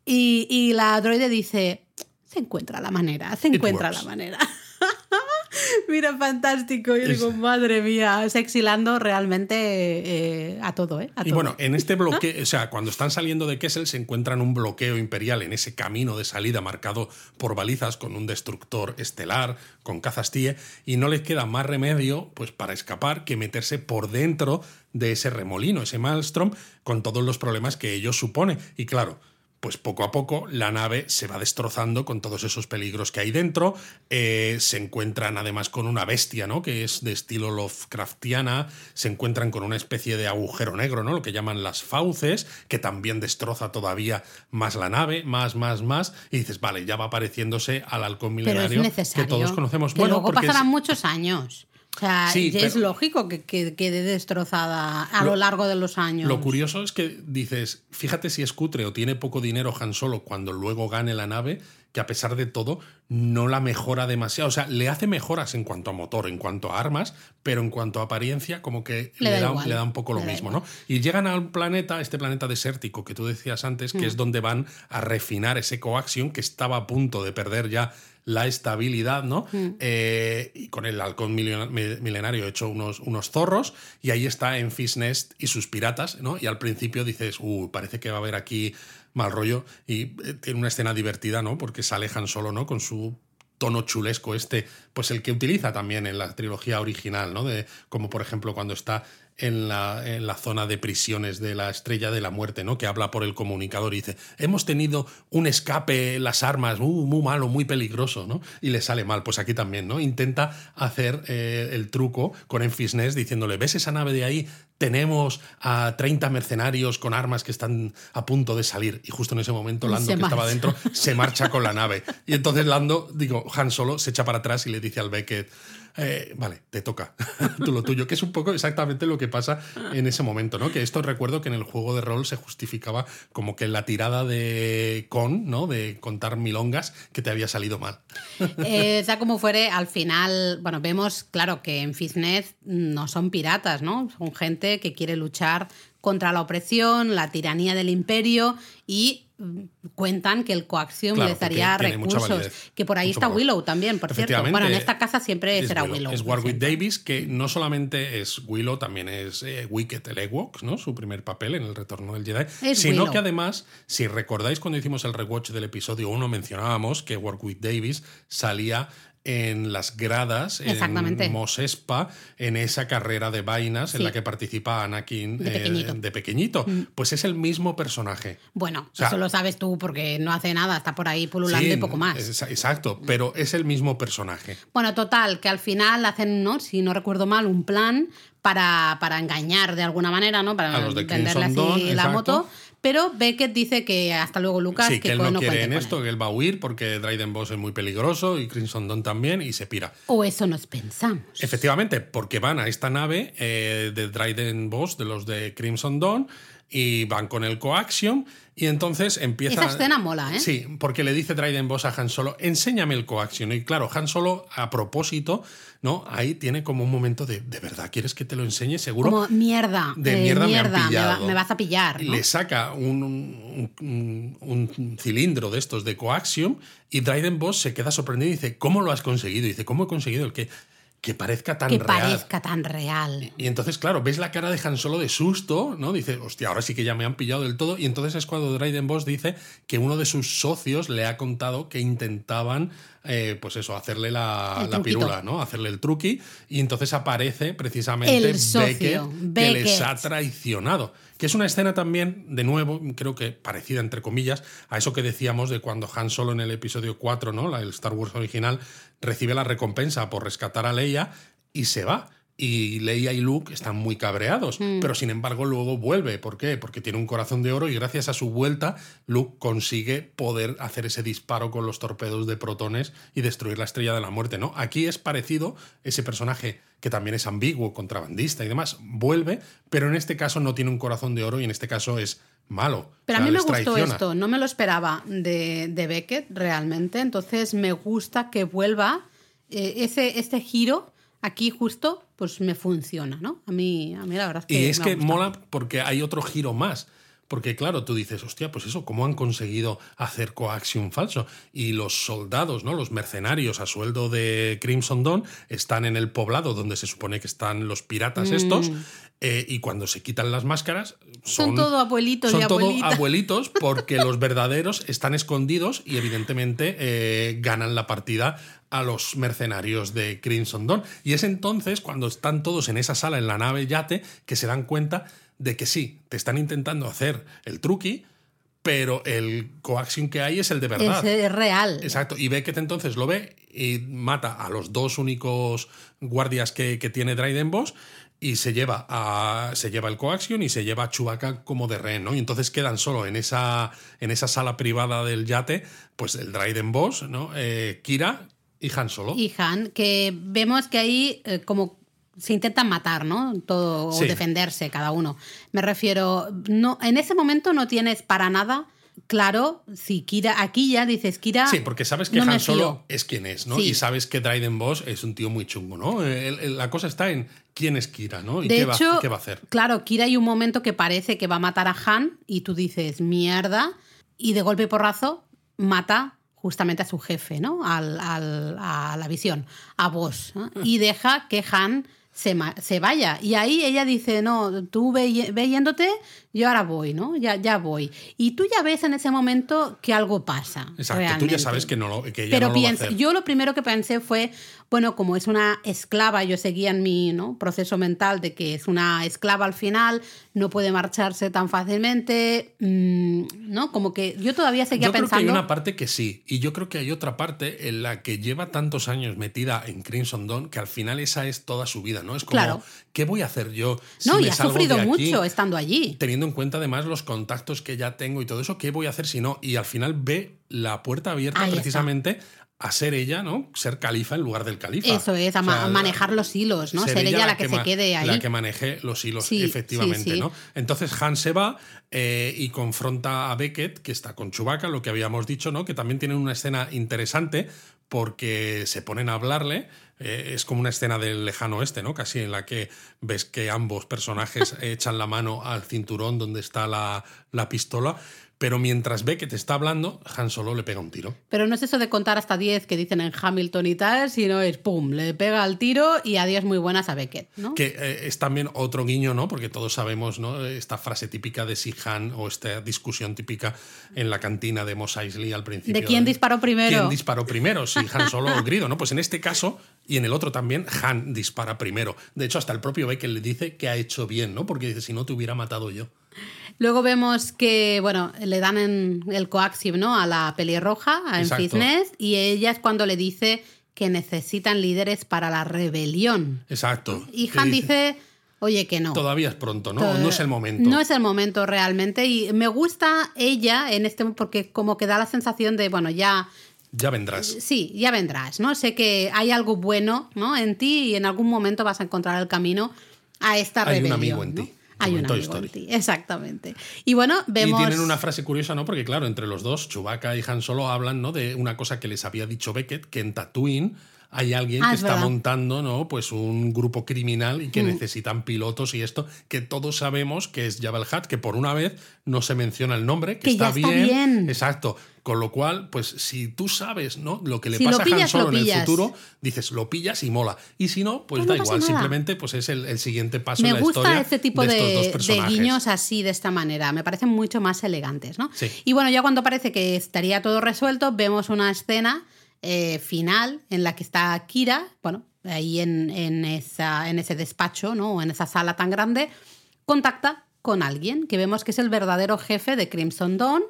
Y, y la droide dice, se encuentra la manera, se encuentra la manera. Mira, fantástico. Yo digo, madre mía, sexilando realmente eh, a todo, ¿eh? A Y todo. bueno, en este bloqueo, o sea, cuando están saliendo de Kessel se encuentran un bloqueo imperial en ese camino de salida marcado por balizas con un destructor estelar, con cazas TIE, y no les queda más remedio pues para escapar que meterse por dentro de ese remolino, ese maelstrom, con todos los problemas que ello supone. Y claro, pues poco a poco la nave se va destrozando con todos esos peligros que hay dentro. Eh, se encuentran además con una bestia, ¿no? Que es de estilo Lovecraftiana. Se encuentran con una especie de agujero negro, ¿no? Lo que llaman las fauces, que también destroza todavía más la nave, más, más, más. Y dices, vale, ya va pareciéndose al halcón pero es milenario necesario. que todos conocemos. Que bueno, luego es- pasarán muchos años. O sea, Sí, ya es pero- lógico que, que quede destrozada a Lo- lo, largo de los años. Lo curioso es que dices, fíjate si es cutre o tiene poco dinero Han Solo cuando luego gane la nave, que a pesar de todo no la mejora demasiado. O sea, le hace mejoras en cuanto a motor, en cuanto a armas, pero en cuanto a apariencia, como que Le le, da le da un poco lo le mismo. ¿no? Y llegan a un planeta, este planeta desértico que tú decías antes, que Mm. es donde van a refinar ese coaxium que estaba a punto de perder ya la estabilidad, ¿no? Mm. Eh, y con el halcón milena- mi- milenario hecho unos, unos zorros, y ahí está Enfys Nest y sus piratas, ¿no? Y al principio dices, uh, parece que va a haber aquí mal rollo, y eh, tiene una escena divertida, ¿no? Porque se alejan solo, ¿no? Con su tono chulesco este, pues el que utiliza también en la trilogía original, ¿no? De, como por ejemplo cuando está en la, en la zona de prisiones de la Estrella de la Muerte, ¿no? Que habla por el comunicador y dice, hemos tenido un escape, las armas, uh, muy malo, muy peligroso, ¿no? Y le sale mal, pues aquí también, ¿no? Intenta hacer eh, el truco con Enfys Nest diciéndole, ¿ves esa nave de ahí? Tenemos a 30 mercenarios con armas que están a punto de salir. Y justo en ese momento Lando, que estaba dentro, se marcha con la nave. Y entonces Lando, digo, Han Solo se echa para atrás y le dice al Beckett, eh, vale, te toca, tú lo tuyo, que es un poco exactamente lo que pasa en ese momento, ¿no? Que esto recuerdo que en el juego de rol se justificaba como que la tirada de con, ¿no? De contar milongas que te había salido mal. Eh, sea como fuere, al final, bueno, vemos, claro, que en Fitness no son piratas, ¿no? Son gente que quiere luchar contra la opresión, la tiranía del imperio y mm, cuentan que el coaxium Claro, mucha recursos. validez, Que por ahí está valor. Willow también, por cierto. Bueno, en esta casa siempre es será Willow. Willow. Es Warwick. Davis, que no solamente es Willow, también es eh, Wicket el Ewok, ¿no? Su primer papel en el retorno del Jedi. Es sino Willow. que además, si recordáis cuando hicimos el rewatch del episodio 1, mencionábamos que Warwick Davis salía en las gradas en Mos Espa en esa carrera de vainas en la que participa Anakin De eh, pequeñito. Mm. de pequeñito. Pues es el mismo personaje. Bueno, O sea- eso lo sabes tú porque no hace nada, está por ahí pululando Sí, y poco más. es- exacto, pero es el mismo personaje. Bueno, total, que al final hacen, ¿no? si no recuerdo mal, un plan para, para engañar de alguna manera, ¿no? Para A los de así Dawn, la exacto. moto. Pero Beckett dice que hasta luego, Lucas, Sí, que él no quiere en esto, que él va a huir porque Dryden Boss es muy peligroso y Crimson Dawn también y se pira. O eso nos pensamos. Efectivamente, porque van a esta nave eh, de Dryden Boss, de los de Crimson Dawn, y van con el coaxium y entonces empieza... Esa escena mola, ¿eh? Sí, porque le dice Dryden Boss a Han Solo, enséñame el coaxium. Y claro, Han Solo, a propósito, ¿no? Ahí tiene como un momento de, ¿de verdad quieres que te lo enseñe? Seguro. Como mierda, de eh, mierda, me han me, va- me vas a pillar. Le saca un, un- un- un cilindro de estos de coaxium y Dryden Boss se queda sorprendido y dice, ¿cómo lo has conseguido? Y dice, ¿cómo he conseguido el que, que parezca tan Que real? parezca tan real. Y entonces, claro, ves la cara de Han Solo de susto, ¿no? Dice, hostia, ahora sí que ya me han pillado del todo. Y entonces es cuando Dryden Boss dice que uno de sus socios le ha contado que intentaban, eh, pues eso, hacerle la, la pirula, ¿no? Hacerle el truqui. Y entonces aparece precisamente El Beckett, que les ha traicionado. Que es una escena también, de nuevo, creo que parecida, entre comillas, a eso que decíamos de cuando Han Solo en el episodio 4, ¿no? La, el Star Wars original, recibe la recompensa por rescatar a Leia y se va. Y Leia y Luke están muy cabreados, Mm. pero sin embargo luego vuelve. ¿Por qué? Porque tiene un corazón de oro y gracias a su vuelta Luke consigue poder hacer ese disparo con los torpedos de protones y destruir la estrella de la muerte, ¿no? Aquí es parecido, ese personaje que también es ambiguo, contrabandista y demás, vuelve, pero en este caso no tiene un corazón de oro y en este caso es malo. Pero O a mí me gustó traiciona. esto, no me lo esperaba de, de Beckett realmente, entonces me gusta que vuelva eh, ese, este giro aquí justo, pues me funciona, ¿no? A mí, a mí la verdad es que Y es me que gusta. mola porque hay otro giro más. Porque claro, tú dices, hostia, pues eso, ¿cómo han conseguido hacer coaxium falso? Y los soldados, ¿no? Los mercenarios a sueldo de Crimson Dawn están en el poblado donde se supone que están los piratas estos. eh, y cuando se quitan las máscaras, son, Son todo abuelitos son y todo abuelitos porque los verdaderos están escondidos y evidentemente eh, ganan la partida a los mercenarios de Crimson Dawn. Y es entonces cuando están todos en esa sala en la nave yate que se dan cuenta de que sí, te están intentando hacer el truqui, pero el coaxium que hay es el de verdad. Es, es real. Exacto, y Beckett entonces lo ve y mata a los dos únicos guardias que, que tiene Dryden Boss y se lleva, a, se lleva el coaxium y se lleva a Chewbacca como de rehén, ¿no? Y entonces quedan solo en esa, en esa sala privada del yate, pues el Dryden Boss, ¿no? Eh, Kira y Han Solo. Y Han, que vemos que ahí eh, como se intentan matar, ¿no? Todo, Sí. o defenderse cada uno. Me refiero, no, en ese momento no tienes para nada claro si Kira, aquí ya dices Kira. Sí, porque sabes que no Han Solo es quien es, ¿no? Sí. Y sabes que Dryden Boss es un tío muy chungo, ¿no? El- el- la cosa está en quién es Kira, ¿no? Y De qué, hecho, va, qué va a hacer. claro, Kira hay un momento que parece que va a matar a Han y tú dices, mierda, y de golpe y porrazo mata justamente a su jefe, ¿no? Al, al- a la visión, a vos. ¿no? Y deja que Han se, se vaya. Y ahí ella dice, no, tú ve, ve yéndote, yo ahora voy, ¿no? Ya, ya voy. Y tú ya ves en ese momento que algo pasa. Exacto, tú ya sabes que, no lo, que ella Pero no lo va a piensa, hacer. yo lo primero que pensé fue, bueno, como es una esclava, yo seguía en mi ¿no? proceso mental de que es una esclava al final, no puede marcharse tan fácilmente, mm, ¿no? Como que yo todavía seguía Yo creo que pensando... hay una parte que sí, y yo creo que hay otra parte en la que lleva tantos años metida en Crimson Dawn que al final esa es toda su vida, ¿no? Es como, Claro. ¿qué voy a hacer yo? si no, y ha sufrido de aquí? mucho estando allí. Teniendo en cuenta además los contactos que ya tengo y todo eso, ¿qué voy a hacer si no? Y al final ve la puerta abierta Ahí está. A ser ella, ¿no? Ser califa en lugar del califa. Eso es, a O sea, manejar los hilos, ¿no? Ser, ella la que, se quede ahí. La que maneje los hilos, Sí, efectivamente, sí, sí. ¿no? Entonces Han se va eh, y confronta a Beckett, que está con Chewbacca, lo que habíamos dicho, ¿no? Que también tienen una escena interesante porque se ponen a hablarle. eh, es como una escena del lejano oeste, ¿no? Casi en la que ves que ambos personajes echan la mano al cinturón donde está la, la pistola. Pero mientras Beckett está hablando, Han Solo le pega un tiro. Pero no es eso de contar hasta 10 que dicen en Hamilton y tal, sino es pum, le pega al tiro y adiós muy buenas a Beckett, ¿no? Que eh, es también otro guiño, ¿no? Porque todos sabemos, ¿no? Esta frase típica de si Han o esta discusión típica en la cantina de Mos Eisley al principio. ¿De quién disparó primero? ¿Quién disparó primero? Si Han Solo o Grido, ¿no? Pues en este caso y en el otro también, Han dispara primero. De hecho, hasta el propio Beckett le dice que ha hecho bien, ¿no? Porque dice, si no te hubiera matado yo. Luego vemos que, bueno, le dan en el coaxium, ¿no? A la pelirroja, a. Enfisnes, y ella es cuando le dice que necesitan líderes para la rebelión. Exacto. Y Han dice, oye, que no. Todavía es pronto, ¿no? No es el momento. No es el momento realmente. Y me gusta ella en este, porque como que da la sensación de, bueno, ya, Ya vendrás. sí, ya vendrás, ¿no? Sé que hay algo bueno, ¿no? En ti y en algún momento vas a encontrar el camino a esta Hay un rebelión. amigo en ¿no? ti, Hay un Toy amigo en Story. ti, exactamente. Y bueno, vemos... Y tienen una frase curiosa, ¿no? Porque claro, entre los dos, Chewbacca y Han Solo hablan, ¿no? De una cosa que les había dicho Beckett, que en Tatooine hay alguien Ah, que es está verdad. montando, ¿no? Pues un grupo criminal y que Mm. necesitan pilotos y esto, que todos sabemos que es Jabba el Hutt, que por una vez no se menciona el nombre, que, Que ya está, está bien. bien. Exacto. Con lo cual, pues si tú sabes, ¿no? Lo que le Si pasa a Han Solo lo en el futuro, dices, lo pillas y mola. Y si no, pues Pues da no igual. nada. Simplemente, pues es el, el siguiente paso Me en la gusta historia este tipo de, de, estos dos de personajes. guiños así, de esta manera. Me parecen mucho más elegantes, ¿no? Sí. Y bueno, ya cuando parece que estaría todo resuelto, vemos una escena eh, final en la que está Kira, bueno, ahí en, en esa, en ese despacho, ¿no? O en esa sala tan grande, contacta con alguien que vemos que es el verdadero jefe de Crimson Dawn.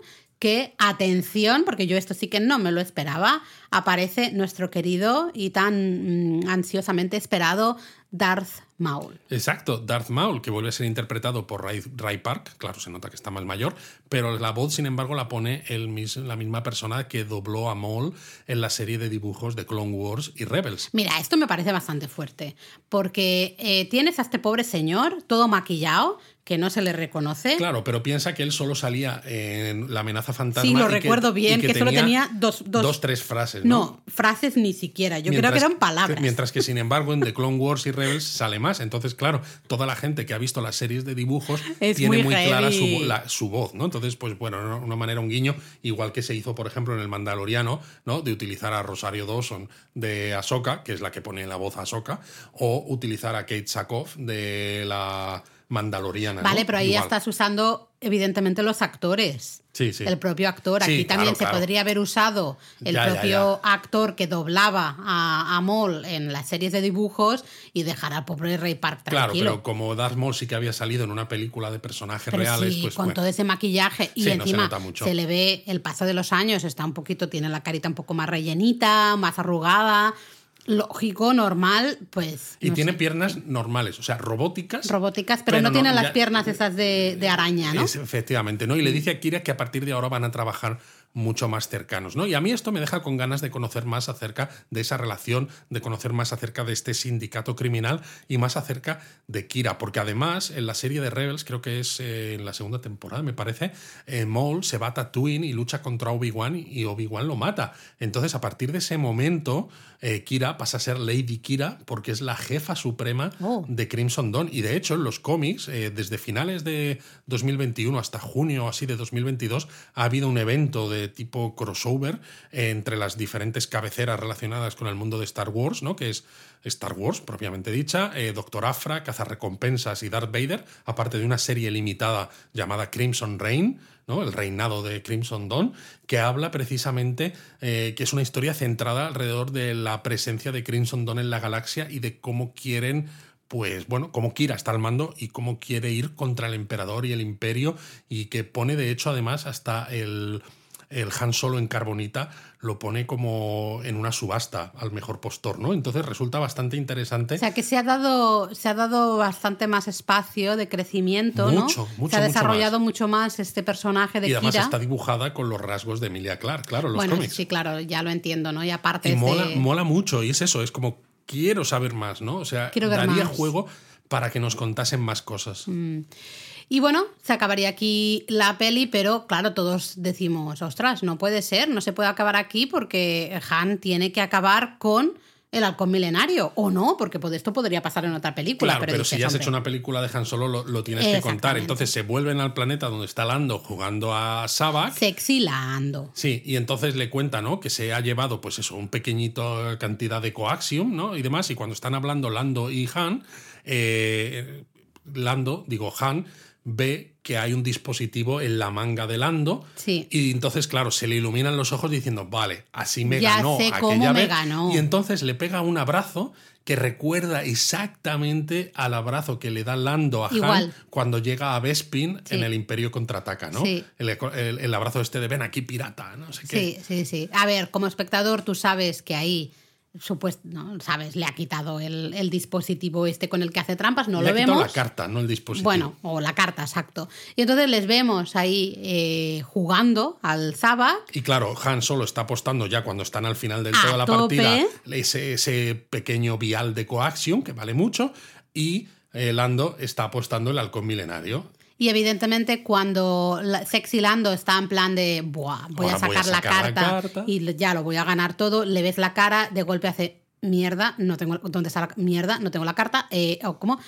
Que, atención, porque yo esto sí que no me lo esperaba, aparece nuestro querido y tan mm, ansiosamente esperado Darth Maul. Exacto, Darth Maul, que vuelve a ser interpretado por Ray, Ray Park, claro, se nota que está más mayor, pero la voz, sin embargo, la pone el, la misma persona que dobló a Maul en la serie de dibujos de Clone Wars y Rebels. Mira, esto me parece bastante fuerte, porque eh, tienes a este pobre señor todo maquillado, que no se le reconoce. Claro, pero piensa que él solo salía en La amenaza fantasma. Sí, lo que- recuerdo bien, que, solo tenía dos, dos, dos, tres frases. ¿no? No, frases ni siquiera. Yo creo que eran palabras. Mientras que, sin embargo, en The Clone Wars y Rebels sale más. Entonces, claro, toda la gente que ha visto las series de dibujos Es tiene muy muy, clara su, la- su voz, ¿no? Entonces, pues bueno, de una manera, un guiño, igual que se hizo, por ejemplo, en El Mandaloriano, ¿no? De utilizar a Rosario Dawson de Ahsoka, que es la que pone la voz a Ahsoka, o utilizar a Kate Sackhoff de la Mandaloriana. ¿no? Vale, pero ahí ya estás usando, evidentemente, los actores. Sí, sí. El propio actor. Sí, Aquí también claro, se claro. podría haber usado el Ya, ya, propio actor que doblaba a, a Maul en las series de dibujos y dejar al pobre Ray Park Claro, tranquilo. pero como Darth Maul sí que había salido en una película de personajes Pero reales, sí, pues con bueno. todo ese maquillaje y Sí, no se encima nota mucho. le ve el paso de los años, está un poquito, tiene la carita un poco más rellenita, más arrugada, lógico, normal, pues. Y no tiene sé, piernas normales, o sea, robóticas. robóticas, pero, pero no, no, tiene las piernas esas de, de araña, ¿no? Es, efectivamente, ¿no? Y le dice a Kira que a partir de ahora van a trabajar mucho más cercanos, ¿no? Y a mí esto me deja con ganas de conocer más acerca de esa relación, de conocer más acerca de este sindicato criminal y más acerca de Kira, porque además en la serie de Rebels, creo que es eh, en la segunda temporada, me parece, eh, Maul se va a Tatooine y lucha contra Obi-Wan y Obi-Wan lo mata. Entonces, a partir de ese momento, eh, Kira pasa a ser Lady Kira porque es la jefa suprema Oh. de Crimson Dawn. Y de hecho, en los cómics, eh, desde finales de 2021 hasta junio así de 2022, ha habido un evento de tipo crossover entre las diferentes cabeceras relacionadas con el mundo de Star Wars, ¿no? Que es Star Wars, propiamente dicha, eh, Doctor Afra, Cazarrecompensas y Darth Vader, aparte de una serie limitada llamada Crimson Reign, ¿no? el reinado de Crimson Dawn, que habla precisamente eh, que es una historia centrada alrededor de la presencia de Crimson Dawn en la galaxia y de cómo quieren pues bueno, cómo Kira está al mando y cómo quiere ir contra el emperador y el imperio y que pone de hecho además hasta el, el Han Solo en carbonita lo pone como en una subasta al mejor postor, ¿no? Entonces resulta bastante interesante. O sea que se ha dado, se ha dado bastante más espacio de crecimiento, Mucho, ¿no? mucho, se ha mucho desarrollado mucho más este personaje de y además Kira. está dibujada con los rasgos de Emilia Clark, claro, los bueno, cómics. sí, claro, ya lo entiendo, ¿no? Y aparte Y mola, de- mola mucho, y es eso, es como quiero saber más, ¿no? O sea, Quiero daría más. juego para que nos contasen más cosas. Y bueno, se acabaría aquí la peli, pero claro, todos decimos, ostras, no puede ser, no se puede acabar aquí porque Han tiene que acabar con el halcón milenario, o no, porque esto podría pasar en otra película. Claro, pero, pero, si ya has hecho una película de Han Solo, lo, lo tienes que contar. Entonces se vuelven al planeta donde está Lando jugando a Sabak. Sexy Lando. Sí, y entonces le cuenta, ¿no? Que se ha llevado, pues eso, un pequeñito cantidad de coaxium, ¿no? Y demás. Y cuando están hablando Lando y Han, eh, Lando, digo Han, ve que hay un dispositivo en la manga de Lando. Sí. Y entonces, claro, se le iluminan los ojos diciendo, vale, así me Ya ganó sé aquella cómo me vez". ganó. Y entonces le pega un abrazo que recuerda exactamente al abrazo que le da Lando a Han Igual. cuando llega a Bespin Sí. en el Imperio contraataca, ¿no? Sí. El, el- el abrazo este de ven aquí pirata, no sé qué. Sí, sí, sí. A ver, como espectador, tú sabes que ahí, supuesto, no, sabes, le ha quitado el, el dispositivo este con el que hace trampas, no Le lo ha quitado vemos. la carta, no el dispositivo. Bueno, o la carta, exacto. Y entonces les vemos ahí eh, jugando al Zabak. Y claro, Han solo está apostando ya cuando están al final del A todo la tope. partida ese, ese pequeño vial de coaxium que vale mucho y eh, Lando está apostando el halcón milenario. Y evidentemente cuando Sexy Lando está en plan de, Buah, voy a Ahora voy a sacar, la, sacar la carta carta". y ya lo voy a ganar todo, le ves la cara, de golpe hace, mierda, no tengo, ¿dónde está la mierda? No tengo la carta, eh, o como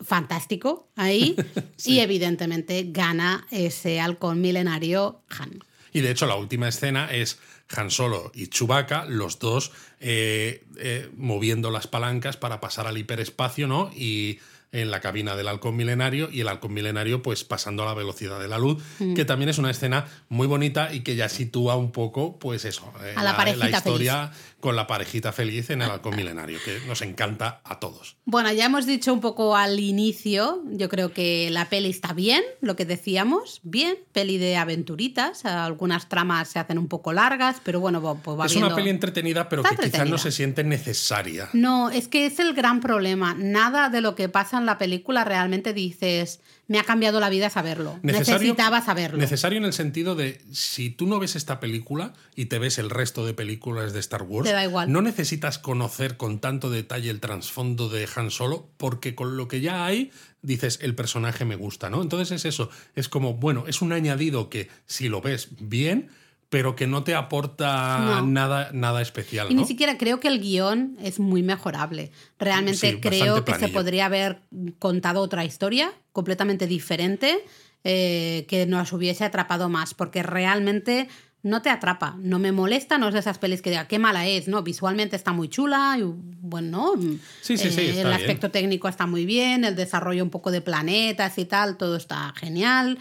fantástico ahí y evidentemente gana ese halcón milenario Han. Y de hecho la última escena es Han Solo y Chewbacca, los dos eh, eh, moviendo las palancas para pasar al hiperespacio, ¿no? Y en la cabina del halcón milenario y el halcón milenario pues pasando a la velocidad de la luz, que también es una escena muy bonita y que ya sitúa un poco pues eso, eh, A la historia con la parejita feliz en el halcón milenario, que nos encanta a todos. Bueno, ya hemos dicho un poco al inicio, yo creo que la peli está bien, lo que decíamos, bien, peli de aventuritas, algunas tramas se hacen un poco largas, pero bueno, pues va Es una peli entretenida, pero que quizás no se siente necesaria. No, es que es el gran problema. Nada de lo que pasa en la película realmente dices, me ha cambiado la vida saberlo. Necesitaba saberlo. Necesario en el sentido de, si tú no ves esta película y te ves el resto de películas de Star Wars, da igual. no necesitas conocer con tanto detalle el trasfondo de Han Solo, porque con lo que ya hay, dices, el personaje me gusta, ¿no? Entonces es eso, es como, bueno, es un añadido que si lo ves bien, pero que no te aporta nada, nada especial. Y ni siquiera creo que el guion es muy mejorable. Realmente creo que se podría haber contado otra historia completamente diferente eh, que nos hubiese atrapado más, porque realmente no te atrapa, no me molesta, no es de esas pelis que diga qué mala es, ¿no? Visualmente está muy chula, y, bueno, sí, sí, sí, eh, el aspecto técnico está muy bien, el desarrollo un poco de planetas y tal, todo está genial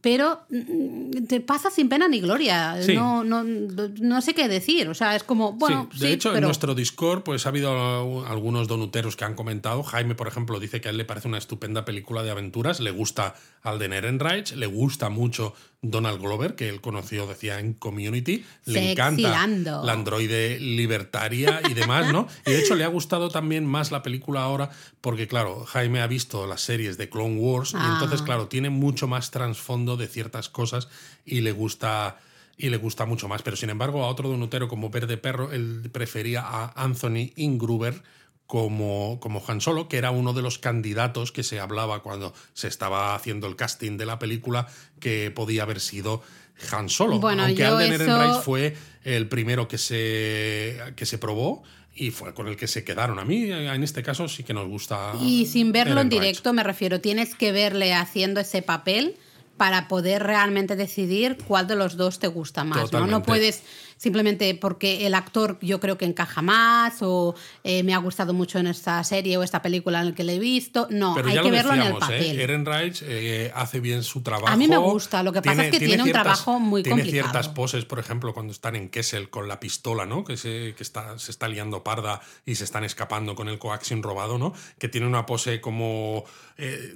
pero mm, te pasa sin pena ni gloria. No, no, no, sé qué decir. O sea, es como, bueno. de hecho, en nuestro Discord, pues ha habido algunos donuteros que han comentado. Jaime, por ejemplo, dice que a él le parece una estupenda película de aventuras. Le gusta Alden Ehrenreich, le gusta mucho Donald Glover, que él conoció, decía, en Community. Le encanta la androide libertaria y demás, ¿no? Y de hecho le ha gustado también más la película ahora porque, claro, Jaime ha visto las series de Clone Wars y entonces, ah. claro, tiene mucho más trasfondo de ciertas cosas y le gusta y le gusta mucho más. Pero sin embargo, a otro donutero como Verde Perro, él prefería a Anthony Ingruber como, como Han Solo, que era uno de los candidatos que se hablaba cuando se estaba haciendo el casting de la película, que podía haber sido Han Solo. Bueno, Aunque Alden Ehrenreich fue el primero que se, que se probó y fue con el que se quedaron. A mí, en este caso, sí que nos gusta. Y sin verlo en directo, me refiero, tienes que verle haciendo ese papel para poder realmente decidir cuál de los dos te gusta más. ¿no? no puedes simplemente porque el actor yo creo que encaja más o eh, me ha gustado mucho en esta serie o esta película en la que le he visto. No, hay que verlo en el ¿eh? papel. Ehrenreich eh, hace bien su trabajo. A mí me gusta, lo que pasa es que tiene, un trabajo muy tiene complicado. Tiene ciertas poses, por ejemplo, cuando están en Kessel con la pistola, ¿no? Que, se, que está, se está liando parda y se están escapando con el coaxium robado, ¿no? Que tiene una pose como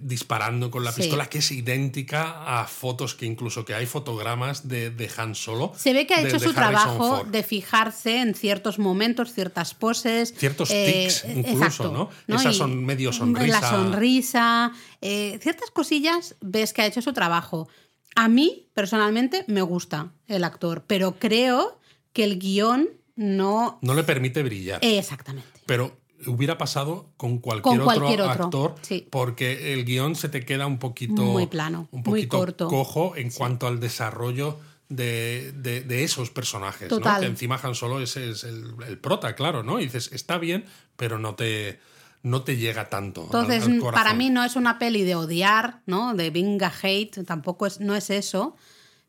disparando con la pistola que es idéntica a fotos que incluso que hay fotogramas de, de Han Solo. Se ve que ha hecho su trabajo de fijarse en ciertos momentos, ciertas poses. Ciertos eh, tics, incluso, ¿no? Esas son medio sonrisa. La sonrisa. Eh, ciertas cosillas ves que ha hecho su trabajo. A mí, personalmente, me gusta el actor, pero creo que el guion no. No le permite brillar. Exactamente. Pero hubiera pasado con cualquier, otro, actor, porque el guion se te queda un poquito. Muy plano, un poquito muy corto. cojo en cuanto al desarrollo de, esos personajes. ¿no? Que encima Han Solo es, es el, prota, claro, ¿no? Y dices, está bien, pero no te, no te llega tanto. Entonces, para mí no es una peli de odiar, ¿no? De vinga hate, tampoco es, no es eso.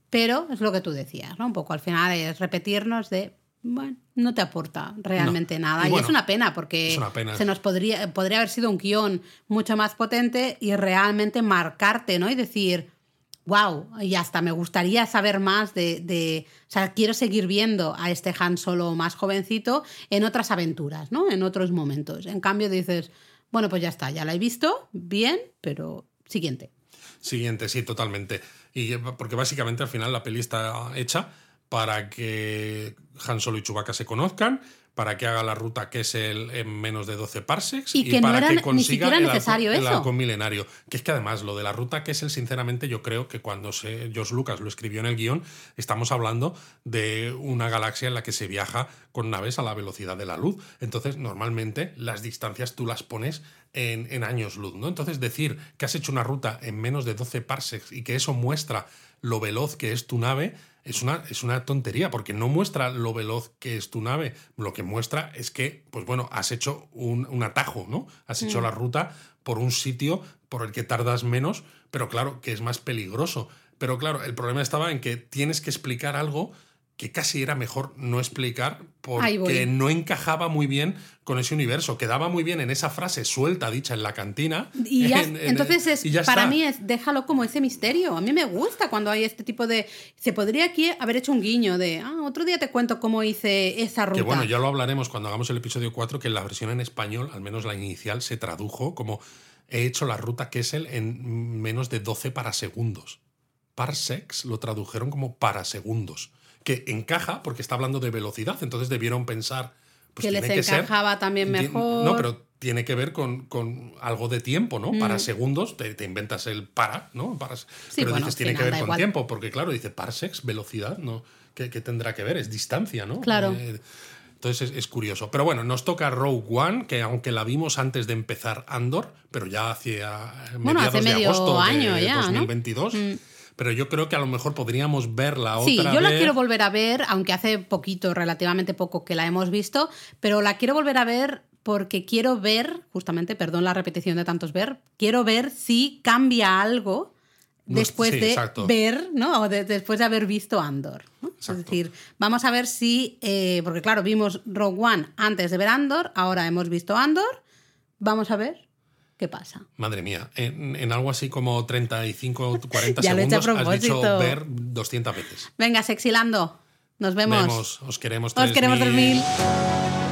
Pero es lo que tú decías, ¿no? Un poco al final es repetirnos de bueno, no te aporta realmente nada. Y, es una pena porque se nos podría, podría haber sido un guion mucho más potente y realmente marcarte, ¿no? Y decir, wow, y hasta me gustaría saber más de, o sea, quiero seguir viendo a este Han Solo más jovencito en otras aventuras, ¿no? En otros momentos. En cambio dices, bueno, pues ya está, ya la he visto, bien, pero siguiente. Siguiente, sí, totalmente. Y porque básicamente al final la peli está hecha para que Han Solo y Chewbacca se conozcan, para que haga la ruta que es el en menos de 12 parsecs y, para que consiga el, necesario arco, milenario. Que es que además lo de la ruta que es el, sinceramente, yo creo que cuando se, George Lucas lo escribió en el guion, estamos hablando de una galaxia en la que se viaja con naves a la velocidad de la luz. Entonces, normalmente las distancias tú las pones en, en años luz, ¿no? Entonces, decir que has hecho una ruta en menos de 12 parsecs y que eso muestra lo veloz que es tu nave, es una, es una tontería, porque no muestra lo veloz que es tu nave. Lo que muestra es que, pues bueno, has hecho un, atajo, ¿no? Has hecho mm. la ruta por un sitio por el que tardas menos, pero claro, que es más peligroso. Pero claro, el problema estaba en que tienes que explicar algo que casi era mejor no explicar porque no encajaba muy bien con ese universo. Quedaba muy bien en esa frase suelta dicha en la cantina. Y ya- en- en- entonces es, y ya para está. mí es déjalo como ese misterio. A mí me gusta cuando hay este tipo de. Se podría aquí haber hecho un guiño de. Ah, otro día te cuento cómo hice esa ruta. Que bueno, ya lo hablaremos cuando hagamos el episodio 4, que en la versión en español, al menos la inicial, se tradujo como he hecho la ruta Kessel en menos de 12 parasegundos. Parsecs lo tradujeron como parasegundos, que encaja porque está hablando de velocidad, entonces debieron pensar pues Que les ser- encajaba también mejor. No, pero tiene que ver con, con algo de tiempo, ¿no? Para segundos, te, te inventas el para, ¿no? Para, pero bueno, dices, tiene sí, que ver con igual. tiempo, porque claro, dice parsecs, velocidad, ¿no? ¿Qué, qué tendrá que ver? Es distancia, ¿no? Claro. Eh, entonces es, es curioso. Pero bueno, nos toca Rogue One, que aunque la vimos antes de empezar Andor, pero ya hacia Bueno, mediados hace de medio agosto año de ya, ¿no? Mm. 2022. Pero yo creo que a lo mejor podríamos verla Sí, otra yo la quiero volver a ver, aunque hace poquito, relativamente poco que la hemos visto, pero la quiero volver a ver porque quiero ver, justamente, perdón la repetición de tantos ver, quiero ver si cambia algo después sí, de exacto. ver, ¿no? O de- después de haber visto Andor. ¿no? Es decir, vamos a ver si, eh, porque claro, vimos Rogue One antes de ver Andor, ahora hemos visto Andor, vamos a ver qué pasa. Madre mía, en, en algo así como 35 o 40 Ya lo he segundos has dicho ver 200 veces. Venga, Sexilando, nos vemos. Vemos, os queremos Os queremos 3000. 3000.